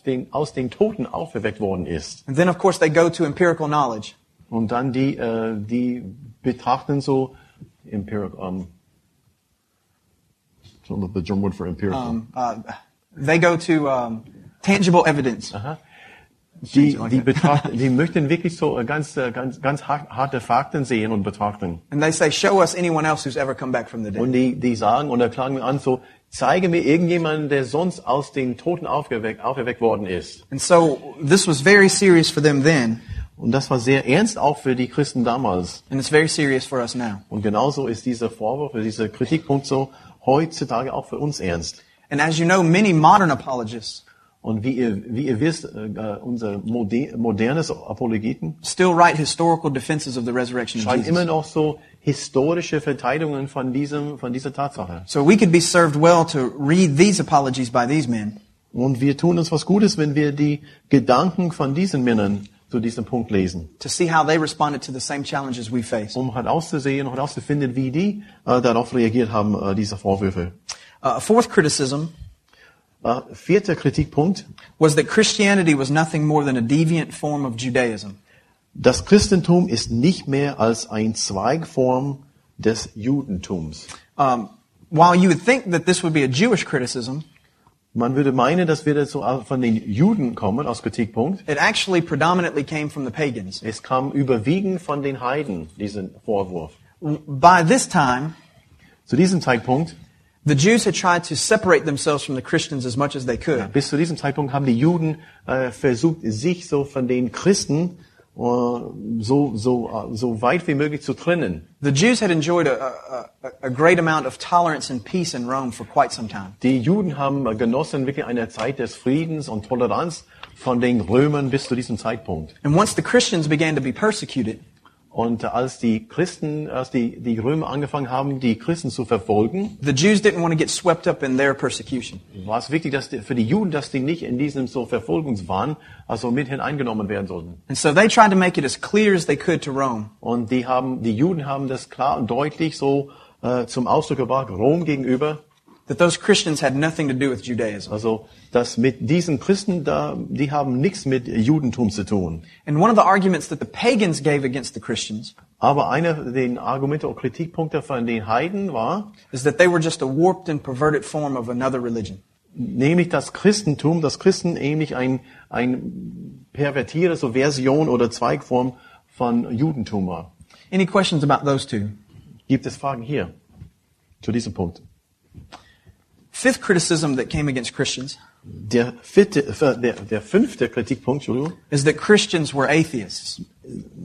den, aus den Toten auferweckt worden ist? And then, of course, they go to empirical knowledge. Und dann die, äh, die betrachten so empiric, um, so the German word for empirical. Um, uh, they go to um, tangible evidence. Die, die betrachten, die *laughs* möchten wirklich so äh, ganz, äh, ganz, ganz har- harte Fakten sehen und betrachten. And they say, show us anyone else who's ever come back from the dead. Und die, die sagen oder klagen mir an, so, zeige mir irgendjemanden, der sonst aus den Toten aufgeweckt, auferweckt worden ist. And so this was very serious for them then, Und das war sehr ernst auch für die Christen damals. and it's very serious for us now. Und genauso ist dieser Vorwurf, dieser Kritikpunkt so heutzutage auch für uns ernst. And as you know, many modern apologists Und wie ihr, wie ihr wisst, äh, äh, unser moder modernes Apologeten still write historical defenses of the resurrection of schreiben immer Jesus. noch so historische Verteidigungen von diesem, von dieser Tatsache. So we could be served well to read these apologies by these men Und wir tun uns was Gutes, wenn wir die Gedanken von diesen Männern zu diesem Punkt lesen, to see how they responded to the same challenges we face. um herauszusehen und herauszufinden, wie die äh, darauf reagiert haben, äh, diese Vorwürfe. Uh, a fourth criticism Vierter Kritikpunkt. was that Christianity was nothing more than a deviant form of Judaism. Das Christentum ist nicht mehr als ein Zweigform des Judentums. Um, while you would think that this would be a Jewish criticism, Man würde meinen, das würde so von den Juden kommen als Kritikpunkt. it actually predominantly came from the pagans. Es kam überwiegend von den Heiden, diesen Vorwurf. By this time, Zu diesem Zeitpunkt, the Jews had tried to separate themselves from the Christians as much as they could. bis zu diesem Zeitpunkt haben die Juden äh, versucht, sich so von den Christen äh, so, so, äh, so weit wie möglich zu trennen. The Jews had enjoyed a, a, a- great amount of tolerance and peace in Rome for quite some time. Die Juden haben genossen wirklich eine Zeit des Friedens und Toleranz von den Römern bis zu diesem Zeitpunkt. And once the Christians began to be persecuted, Und als die Christen, als die, die Römer angefangen haben, die Christen zu verfolgen, the Jews didn't want to get swept up in their persecution. war es wichtig, dass die, für die Juden, dass die nicht in diesem so Verfolgungswahn also mit hineingenommen werden sollten. And so they tried to make it as clear as they could to Rome Und die haben, die Juden haben das klar und deutlich so äh, zum Ausdruck gebracht, Rom gegenüber, that those Christians had nothing to do with Judaism. also dass mit diesen Christen da, die haben nichts mit Judentum zu tun. And one of the arguments that the pagans gave against the Christians Aber einer der Argumente und Kritikpunkte von den Heiden war, is that they were just a warped and perverted form of another religion. nämlich das Christentum, das Christen ähnlich ein, ein pervertierte so Version oder Zweigform von Judentum war. Any questions about those two? Gibt es Fragen hier zu diesem Punkt? Fifth criticism that came against Christians Der, vierte, äh, der, der fünfte Kritikpunkt is that Christians were atheists.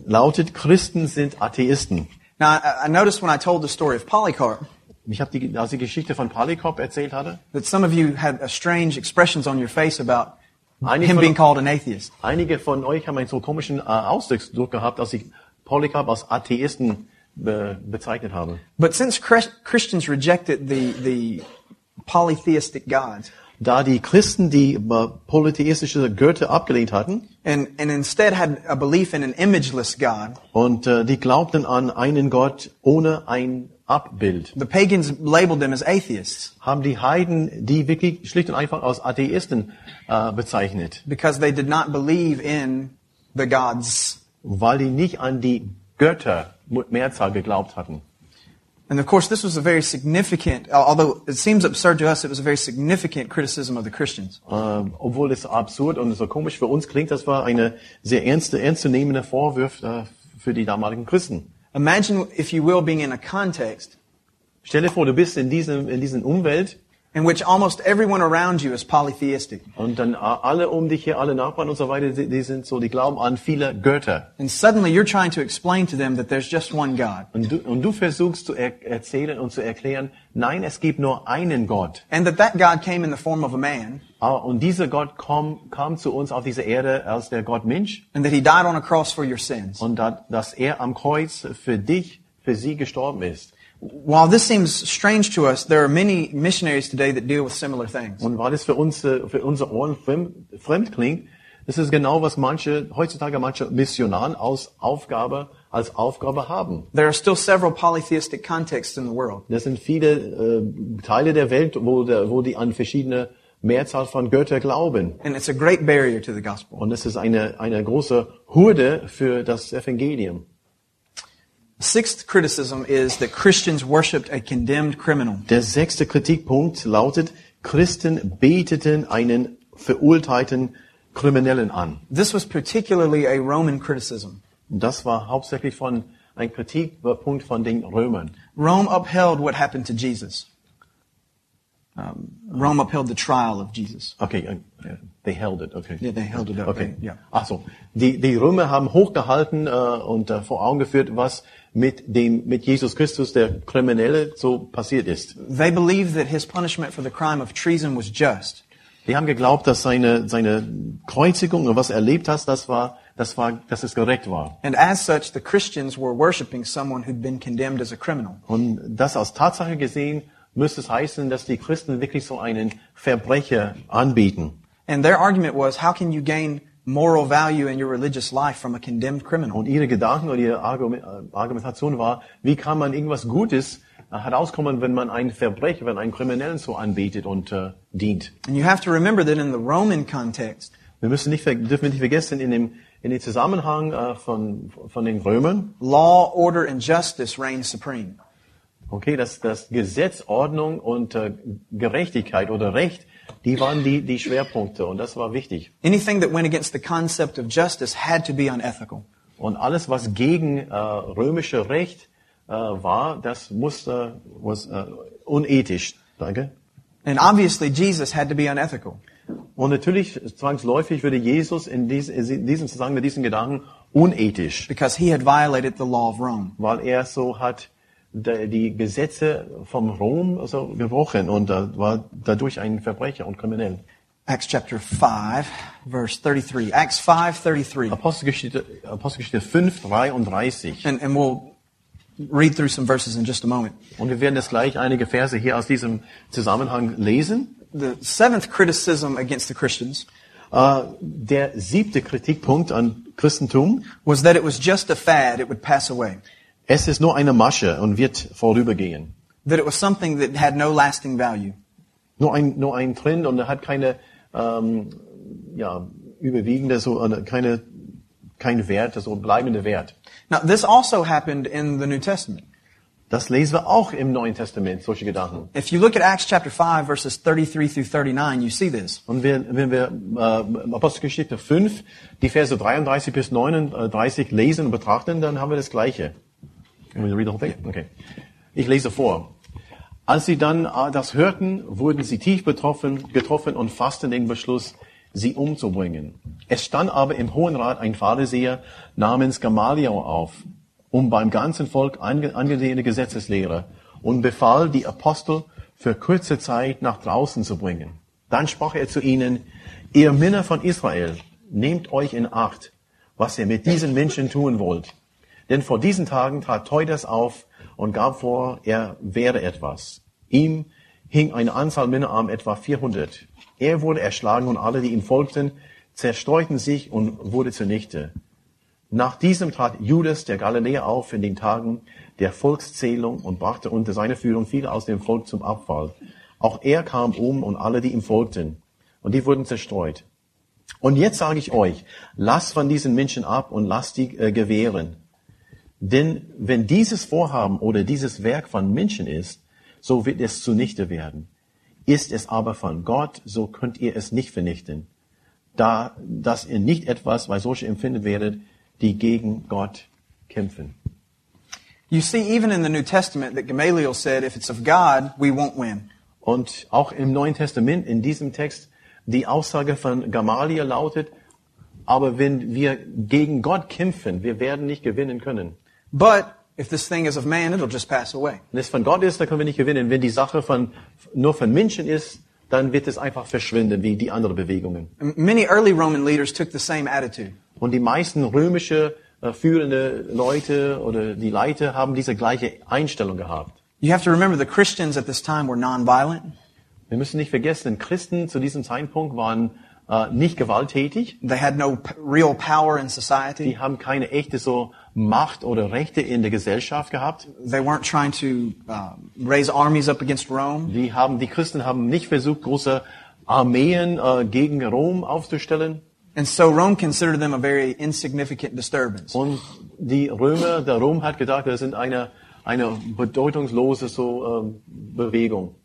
lautet, Christen sind Atheisten. Now, I, I noticed when I told the story of Polycarp Ich habe die, als die Geschichte von Polycarp erzählt hatte, that some of you had a strange expressions on your face about Einige him von- being called an atheist. einige von euch haben einen so komischen äh, Ausdruck gehabt, als ich Polycarp als Atheisten be, bezeichnet habe. But since Chris- Christians rejected the, the polytheistic gods. Da die Christen die polytheistische Götter abgelehnt hatten and, and instead had a belief in an imageless God, und äh, die glaubten an einen Gott ohne ein Abbild, the pagans labeled them as atheists. Haben die Heiden die wirklich schlicht und einfach als Atheisten äh, bezeichnet, because they did not believe in the gods. weil die nicht an die Götter Mehrzahl geglaubt hatten. And of course, this was a very significant, although it seems absurd to us, it was a very significant criticism of the Christians. Ähm, obwohl es absurd und so komisch für uns klingt, das war eine sehr ernste, ernstzunehmende Vorwurf äh, für die damaligen Christen. Imagine, if you will, being in a context Stell dir vor, du bist in diesem, in diesem Umwelt in which almost everyone around you is polytheistic. Und dann alle um dich her, alle Nachbarn und so weiter, die, sind so, die glauben an viele Götter. And suddenly you're trying to explain to them that there's just one God. Und du, und du versuchst zu er erzählen und zu erklären, nein, es gibt nur einen Gott. And that that God came in the form of a man Ah, Und dieser Gott kam, kam zu uns auf diese Erde als der Gott Mensch and that he died on a cross for your sins. und da, dass er am Kreuz für dich, für sie gestorben ist. While this seems strange to us, there are many missionaries today that deal with similar things. Und weil es für uns, äh, für unsere Ohren fremd, fremd klingt, das ist genau, was manche, heutzutage manche Missionaren als Aufgabe, als Aufgabe haben. There are still several polytheistic contexts in the world. Das sind viele äh, Teile der Welt, wo, der, wo die an verschiedene Mehrzahl von Götter glauben. And it's a great barrier to the gospel. Und es ist eine, eine große Hürde für das Evangelium. Sixth criticism is that Christians worshipped a condemned criminal. Der sechste Kritikpunkt lautet, Christen beteten einen verurteilten Kriminellen an. This was particularly a Roman criticism. Das war hauptsächlich von ein Kritikpunkt von den Römern. Rome upheld what happened to Jesus. Um, Rome upheld the trial of Jesus. Okay, äh, they held it, okay. Yeah, they held it up. Okay, Yeah. Ach so. Die, die Römer haben hochgehalten äh, und äh, vor Augen geführt, was mit dem, mit Jesus Christus, der Kriminelle, so passiert ist. They believed that his punishment for the crime of treason was just. Die haben geglaubt, dass seine, seine Kreuzigung und was er erlebt hat, das war, das war, dass es korrekt war. And as such, the Christians were worshiping someone who'd been condemned as a criminal. Und das als Tatsache gesehen, müsste es heißen, dass die Christen wirklich so einen Verbrecher anbieten. And their argument was, how can you gain moral value in your religious life from a condemned criminal? Und ihre Gedanken oder ihre äh, Argumentation war, wie kann man irgendwas Gutes äh, herauskommen, wenn man einen Verbrecher, wenn einen Kriminellen so anbetet und äh, dient. And you have to remember that in the Roman context, Wir müssen nicht, dürfen nicht vergessen, in dem, in dem Zusammenhang äh, von, von den Römern, law, order, and justice reigned supreme. okay, dass das Gesetz, Ordnung und äh, Gerechtigkeit oder Recht, die waren die, die Schwerpunkte und das war wichtig. Anything that went against the concept of justice had to be unethical. Und alles, was gegen äh, römische Recht äh, war, das musste was, äh, unethisch. Danke. And obviously, Jesus had to be unethical. Und natürlich, zwangsläufig würde Jesus in, dies, in diesem Zusammenhang mit diesen Gedanken unethisch, because he had violated the law of Rome. weil er so hat die Gesetze vom Rom so gebrochen und war dadurch ein Verbrecher und kriminell. Acts chapter 5, verse 33. Acts 5, 33. Apostelgeschichte, Apostelgeschichte 5, 33. And, and we'll read through some verses in just a moment. Und wir werden jetzt gleich einige Verse hier aus diesem Zusammenhang lesen. The seventh criticism against the Christians Äh, der siebte Kritikpunkt an Christentum, was that it was just a fad, it would pass away. Es ist nur eine Masche und wird vorübergehen. That it was something that had no lasting value. Nur ein, nur ein Trend und er hat keine, ähm, ja, überwiegende, so, äh, keine, kein Wert, so bleibende Wert. Now, this also happened in the New Testament. Das lesen wir auch im Neuen Testament, solche Gedanken. If you look at Acts chapter 5, verses 33 through 39, you see this. Und wir, wenn wir äh, Apostelgeschichte 5, die Verse 33 bis 39 lesen und betrachten, dann haben wir das Gleiche. Okay. Ich lese vor. Als sie dann äh, das hörten, wurden sie tief betroffen, getroffen und fassten den Beschluss, sie umzubringen. Es stand aber im Hohen Rat ein Pharisäer namens Gamaliel auf, um beim ganzen Volk ange angesehene Gesetzeslehre und befahl, die Apostel für kurze Zeit nach draußen zu bringen. Dann sprach er zu ihnen, ihr Männer von Israel, nehmt euch in Acht, was ihr mit diesen Menschen tun wollt. Denn vor diesen Tagen trat Teudas auf und gab vor, er wäre etwas. Ihm hing eine Anzahl Männer am etwa 400. Er wurde erschlagen und alle, die ihm folgten, zerstreuten sich und wurde zunichte. Nach diesem trat Judas der Galiläer auf in den Tagen der Volkszählung und brachte unter seiner Führung viele aus dem Volk zum Abfall. Auch er kam um und alle, die ihm folgten. Und die wurden zerstreut. Und jetzt sage ich euch, lasst von diesen Menschen ab und lasst die äh, gewähren. Denn wenn dieses Vorhaben oder dieses Werk von Menschen ist, so wird es zunichte werden. Ist es aber von Gott, so könnt ihr es nicht vernichten. Da, dass ihr nicht etwas bei solche empfindet werdet, die gegen Gott kämpfen. You see, even in the New Testament, that Gamaliel said, if it's of God, we won't win. Und auch im Neuen Testament, in diesem Text, die Aussage von Gamaliel lautet, aber wenn wir gegen Gott kämpfen, wir werden nicht gewinnen können. But if this thing is of man, it'll just pass away. Wenn es von Gott ist, dann können wir nicht gewinnen. Wenn die Sache von, nur von Menschen ist, dann wird es einfach verschwinden, wie die anderen Bewegungen. Many early Roman leaders took the same attitude. Und die meisten römische äh, führende Leute oder die Leiter haben diese gleiche Einstellung gehabt. You have to remember the Christians at this time were nonviolent. Wir müssen nicht vergessen, Christen zu diesem Zeitpunkt waren äh, nicht gewalttätig. They had no real power in society. Die haben keine echte so Macht oder Rechte in der Gesellschaft gehabt. They weren't trying to uh, raise armies up against Rome. Die haben, die Christen haben nicht versucht, große Armeen äh, gegen Rom aufzustellen. And so Rome considered them a very insignificant disturbance. Und die Römer, der Rom hat gedacht, wir sind eine, eine bedeutungslose so, ähm, Bewegung.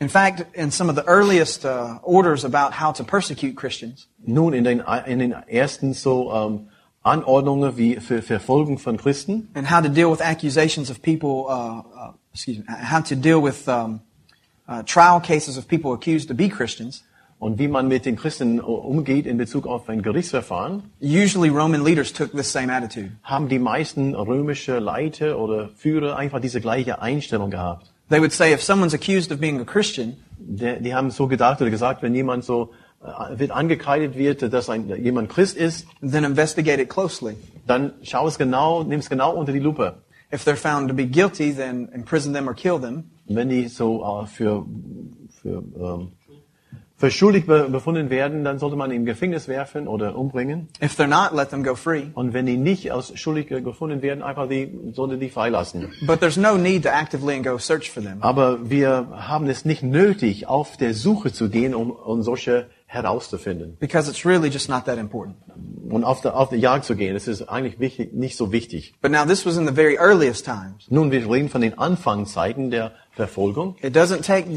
In fact, in some of the earliest uh, orders about how to persecute Christians, Nun, in den, in den ersten so ähm, Anordnungen wie für Verfolgung von Christen and how to deal with accusations of people, uh, uh, excuse me, how to deal with um, uh, trial cases of people accused to be Christians, und wie man mit den Christen umgeht in Bezug auf ein Gerichtsverfahren, usually Roman leaders took this same attitude. haben die meisten römische Leiter oder Führer einfach diese gleiche Einstellung gehabt. They would say if someone's accused of being a Christian, Die, die haben so gedacht oder gesagt, wenn jemand so äh, wird angekreidet wird, dass ein, jemand Christ ist, then investigate it closely. dann schau es genau, nimm es genau unter die Lupe. If they're found to be guilty, then imprison them or kill them. Wenn die so äh, für, für, ähm, für schuldig be befunden werden, dann sollte man ihn im Gefängnis werfen oder umbringen. If they're not, let them go free. Und wenn die nicht als schuldig gefunden werden, einfach die, sollte die freilassen. But there's no need to actively and go search for them. Aber wir haben es nicht nötig, auf der Suche zu gehen, um, um solche herauszufinden. Because it's really just not that important. Und auf der, auf der Jagd zu gehen, das ist eigentlich wichtig, nicht so wichtig. But now this was in the very earliest times. Nun, wir reden von den Anfangszeiten der Verfolgung. It doesn't take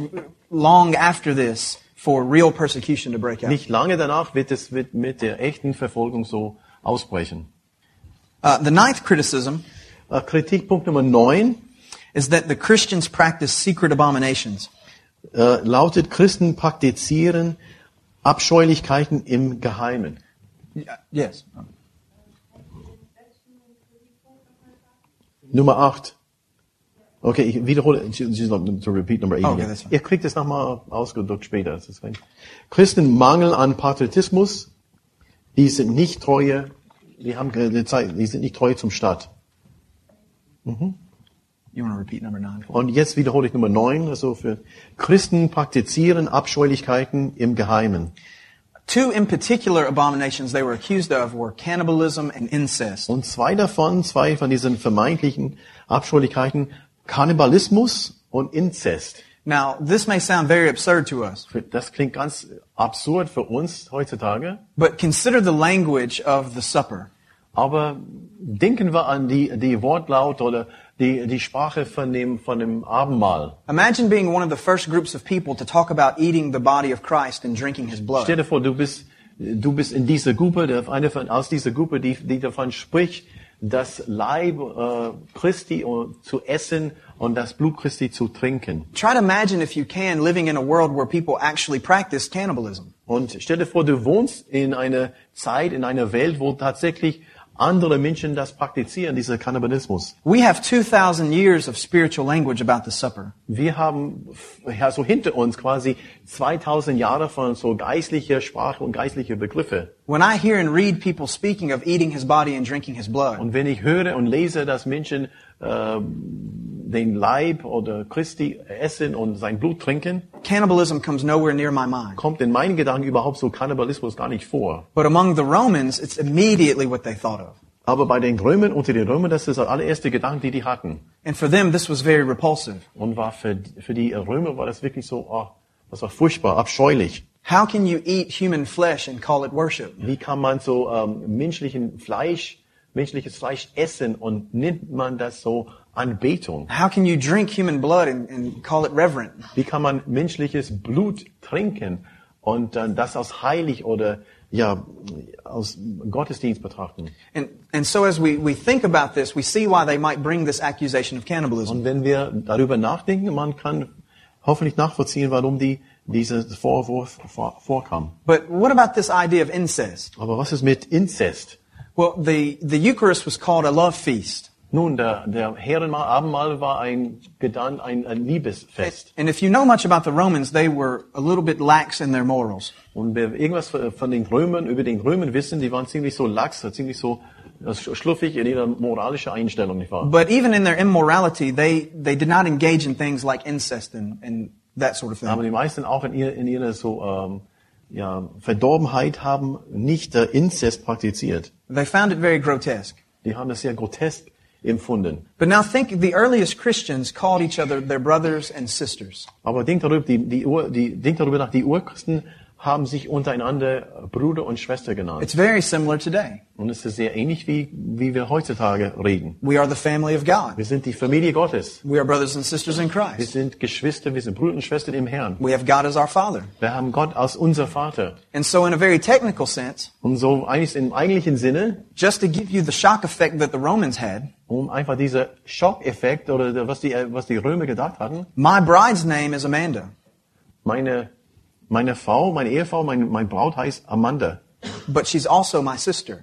long after this for real persecution to break out. Nicht lange danach wird es wird mit der echten Verfolgung so ausbrechen. Uh, the ninth criticism Äh, Kritikpunkt Nummer 9 is that the Christians practice secret abominations. äh, lautet, Christen praktizieren Abscheulichkeiten im Geheimen. Yeah, Yes. Nummer 8. Okay, ich wiederhole, she's not to repeat number 8 Okay. Ihr kriegt es nochmal ausgedrückt später. Christen mangeln an Patriotismus. Die sind nicht treue, die haben keine Zeit, die sind nicht treu zum Staat. You want to repeat number nine? Und jetzt wiederhole ich Nummer 9, also für Christen praktizieren Abscheulichkeiten im Geheimen. Two in particular abominations they were accused of were cannibalism and incest. Und zwei davon, zwei von diesen vermeintlichen Abscheulichkeiten, Kannibalismus und Inzest. Now, this may sound very absurd to us, Das klingt ganz absurd für uns heutzutage, but consider the language of the supper. aber denken wir an die, die Wortlaut oder die, die Sprache von dem, von dem Abendmahl. Imagine being one of the first groups of people to talk about eating the body of Christ and drinking his blood. Stell dir vor, du bist, du bist in dieser Gruppe, der, eine von, aus dieser Gruppe, die, die davon spricht, das Leib äh, Christi äh, zu essen und das Blut Christi zu trinken. Try to imagine, if you can, living in a world where people actually practice cannibalism. Und stell dir vor, du wohnst in einer Zeit, in einer Welt, wo tatsächlich andere Menschen das praktizieren, dieser Kannibalismus. We have 2,000 years of spiritual language about the supper. Wir haben ja so hinter uns quasi 2000 Jahre von so geistlicher Sprache und geistlicher Begriffe. When I hear and read people speaking of eating his body and drinking his blood, Und wenn ich höre und lese, dass Menschen äh, den Leib oder Christi essen und sein Blut trinken, cannibalism comes nowhere near my mind. kommt in meinen Gedanken überhaupt so Kannibalismus gar nicht vor. But among the Romans, it's immediately what they thought of. Aber bei den Römern, unter den Römern, das ist der allererste Gedanke, die die hatten. And for them, this was very repulsive. Und war für, für die Römer war das wirklich so, oh, das war furchtbar, abscheulich. How can you eat human flesh and call it worship? Wie kann man so ähm, menschlichen Fleisch, menschliches Fleisch essen und nennt man das so Anbetung? How can you drink human blood and, and call it reverent? Wie kann man menschliches Blut trinken und dann das als heilig oder ja aus Gottesdienst betrachten? And, and so as we, we think about this, we see why they might bring this accusation of cannibalism. Und wenn wir darüber nachdenken, man kann hoffentlich nachvollziehen, warum die dieser Vorwurf vor, vorkam. But what about this idea of incest? Aber was ist mit Inzest? Well, the, the Eucharist was called a love feast. Nun, der, der Herrenmahl, Abendmahl war ein, Gedan ein, ein Liebesfest. And if you know much about the Romans, they were a little bit lax in their morals. Und wer irgendwas von den Römern, über den Römern wissen, die waren ziemlich so lax, ziemlich so äh, schluffig in ihrer moralischen Einstellung, nicht wahr? But even in their immorality, they, they did not engage in things like incest and, and that sort of Aber thing. die meisten auch in, ihr, in ihrer so, ähm, ja, Verdorbenheit haben nicht äh, Inzest praktiziert. They found it very grotesque. Die haben das sehr grotesk empfunden. But now think, the earliest Christians called each other their brothers and sisters. Aber denkt darüber, die, die, die, denkt darüber nach, die Urchristen haben sich untereinander Bruder und Schwester genannt. It's very similar today. Und es ist sehr ähnlich, wie, wie wir heutzutage reden. We are the family of God. Wir sind die Familie Gottes. We are brothers and sisters in Wir Christ. sind Geschwister, wir sind Brüder und Schwestern im Herrn. We have God as our Father. Wir haben Gott als unser Vater. And so in a very technical sense, Und so eigentlich im eigentlichen Sinne, just to give you the shock effect that the Romans had, um einfach dieser Schockeffekt oder der- was die, was die Römer gedacht hatten, my bride's name is Amanda, meine, meine Frau, meine Ehefrau, mein, mein Braut heißt Amanda. but she's also my sister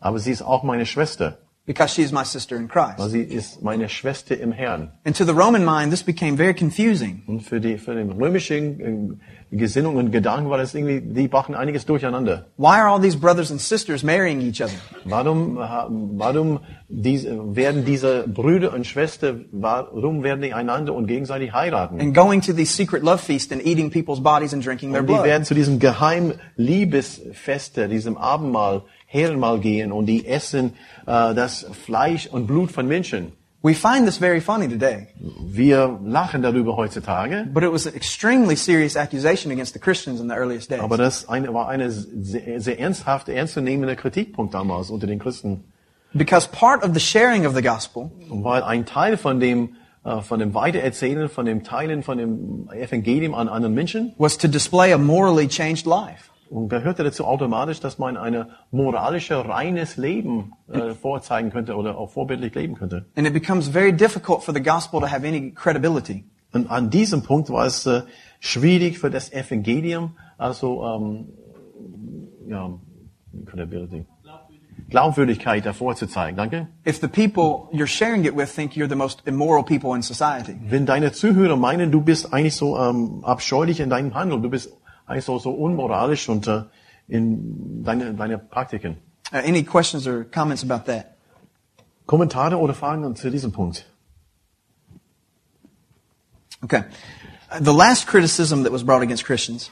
Aber sie ist auch meine Schwester. because she's my sister in Weil Christ. sie ist meine Schwester im Herrn. And to the Roman mind, this became very confusing Und für die, für den römischen äh, Gesinnung und Gedanken war das irgendwie, die brachten einiges durcheinander. Why are all these brothers and sisters marrying each other? Warum, ha- warum diese, werden diese Brüder und Schwestern, warum werden die einander und gegenseitig heiraten? And going to these secret love feasts and eating people's bodies and drinking their Und die blood. werden zu diesem geheimen Liebesfeste, diesem Abendmahl, Herrenmahl gehen und die essen äh, das Fleisch und Blut von Menschen. We find this very funny today, Wir lachen darüber heutzutage, but it was an extremely serious accusation against the Christians in the earliest days. aber das eine, war eine sehr, sehr ernsthafte, ernstzunehmende Kritikpunkt damals unter den Christen. Because part of the sharing of the gospel Weil ein Teil von dem, äh, von dem Weitererzählen, von dem Teilen von dem Evangelium an anderen Menschen was to display a morally changed life. Und gehörte dazu automatisch, dass man ein moralische, reines Leben äh, vorzeigen könnte oder auch vorbildlich leben könnte. And it becomes very difficult for the gospel to have any credibility. Und an diesem Punkt war es äh, schwierig für das Evangelium, also ähm, ja, Credibility. Glaubwürdigkeit davor zu zeigen. Danke. If the people you're sharing it with think you're the most immoral people in society, Wenn deine Zuhörer meinen, du bist eigentlich so ähm, abscheulich in deinem Handeln, du bist eigentlich so, so unmoralisch und äh, in deine, deine Praktiken. uh, any questions or comments about that? Kommentare oder Fragen zu diesem Punkt? Okay. Uh, the last criticism that was brought against Christians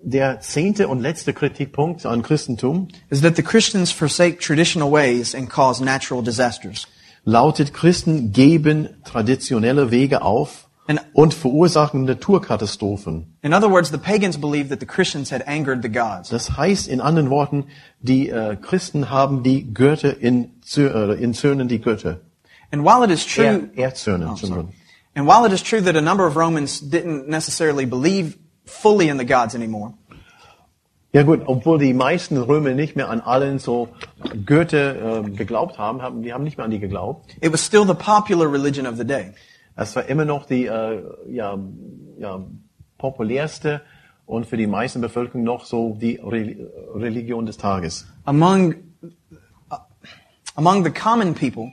Der zehnte und letzte Kritikpunkt an Christentum is that the Christians forsake traditional ways and cause natural disasters. lautet, Christen geben traditionelle Wege auf und verursachen Naturkatastrophen. In other words, the pagans believed that the Christians had angered the gods. Das heißt in anderen Worten, die äh, Christen haben die Götter in, Zö- äh, in Zöhnen die Götter. And while it is true, Er, Erzöhnen. Oh, and while it is true that a number of Romans didn't necessarily believe fully in the gods anymore, Ja gut, obwohl die meisten Römer nicht mehr an allen so Götter äh, geglaubt haben, haben, die haben nicht mehr an die geglaubt. it was still the popular religion of the day. Es war immer noch die äh, ja, ja, populärste und für die meisten Bevölkerung noch so die Re Religion des Tages. Among, uh, among the common people,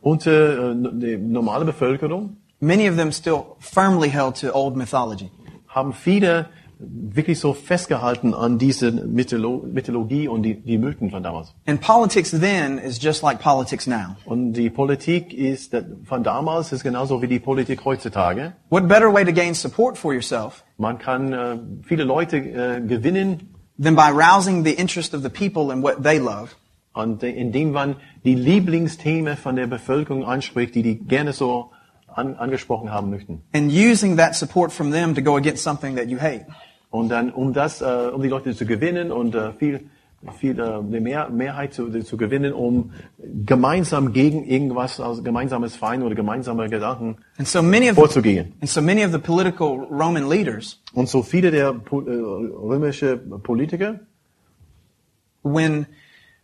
Unter äh, die normale Bevölkerung many of them still firmly held to old mythology. haben viele wirklich so festgehalten an diese Mytholo Mythologie und die, die Mythen von damals. And politics then is just like politics now. Und die Politik ist äh, von damals ist genauso wie die Politik heutzutage. What better way to gain support for yourself Man kann äh, viele Leute äh, gewinnen, than by rousing the interest of the people in what they love und äh, indem man die Lieblingsthemen von der Bevölkerung anspricht, die die gerne so an, angesprochen haben möchten. and using that support from them to go against something that you hate? Und dann, um das, äh, um die Leute zu gewinnen und äh, viel, viel äh, eine Mehr, Mehrheit zu, zu gewinnen, um gemeinsam gegen irgendwas, also gemeinsames Feind oder gemeinsame Gedanken And so many of the, vorzugehen. and so many of the political Roman leaders, Und so viele der äh, römische Politiker, when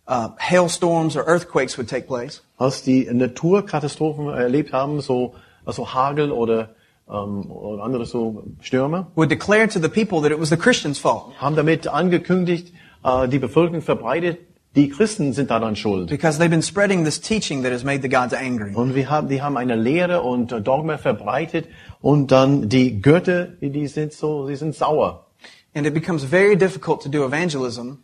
uh, hailstorms or earthquakes would take place, als die Naturkatastrophen erlebt haben, so also Hagel oder ähm, oder andere so Stürme, would declare to the people that it was the Christians' fault haben damit angekündigt, äh, die Bevölkerung verbreitet, die Christen sind daran schuld. because they've been spreading this teaching that has made the gods angry. Und wir haben, die haben eine Lehre und äh, Dogma verbreitet und dann die Götter, die sind so, sie sind sauer. And it becomes very difficult to do evangelism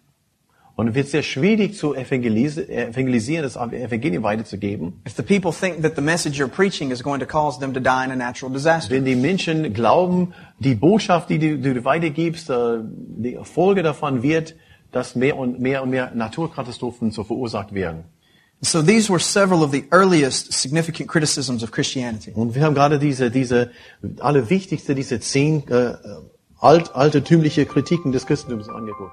Und es wird sehr schwierig zu evangelis- evangelisieren, das Evangelium weiterzugeben, if the people think that the message you're preaching is going to cause them to die in a natural disaster. wenn die Menschen glauben, die Botschaft, die du, die du weitergibst, äh, die Folge davon wird, dass mehr und mehr und mehr Naturkatastrophen so verursacht werden. So these were several of the earliest significant criticisms of Christianity. Und wir haben gerade diese, diese allerwichtigste, diese zehn äh, alt, altertümliche Kritiken des Christentums angeguckt.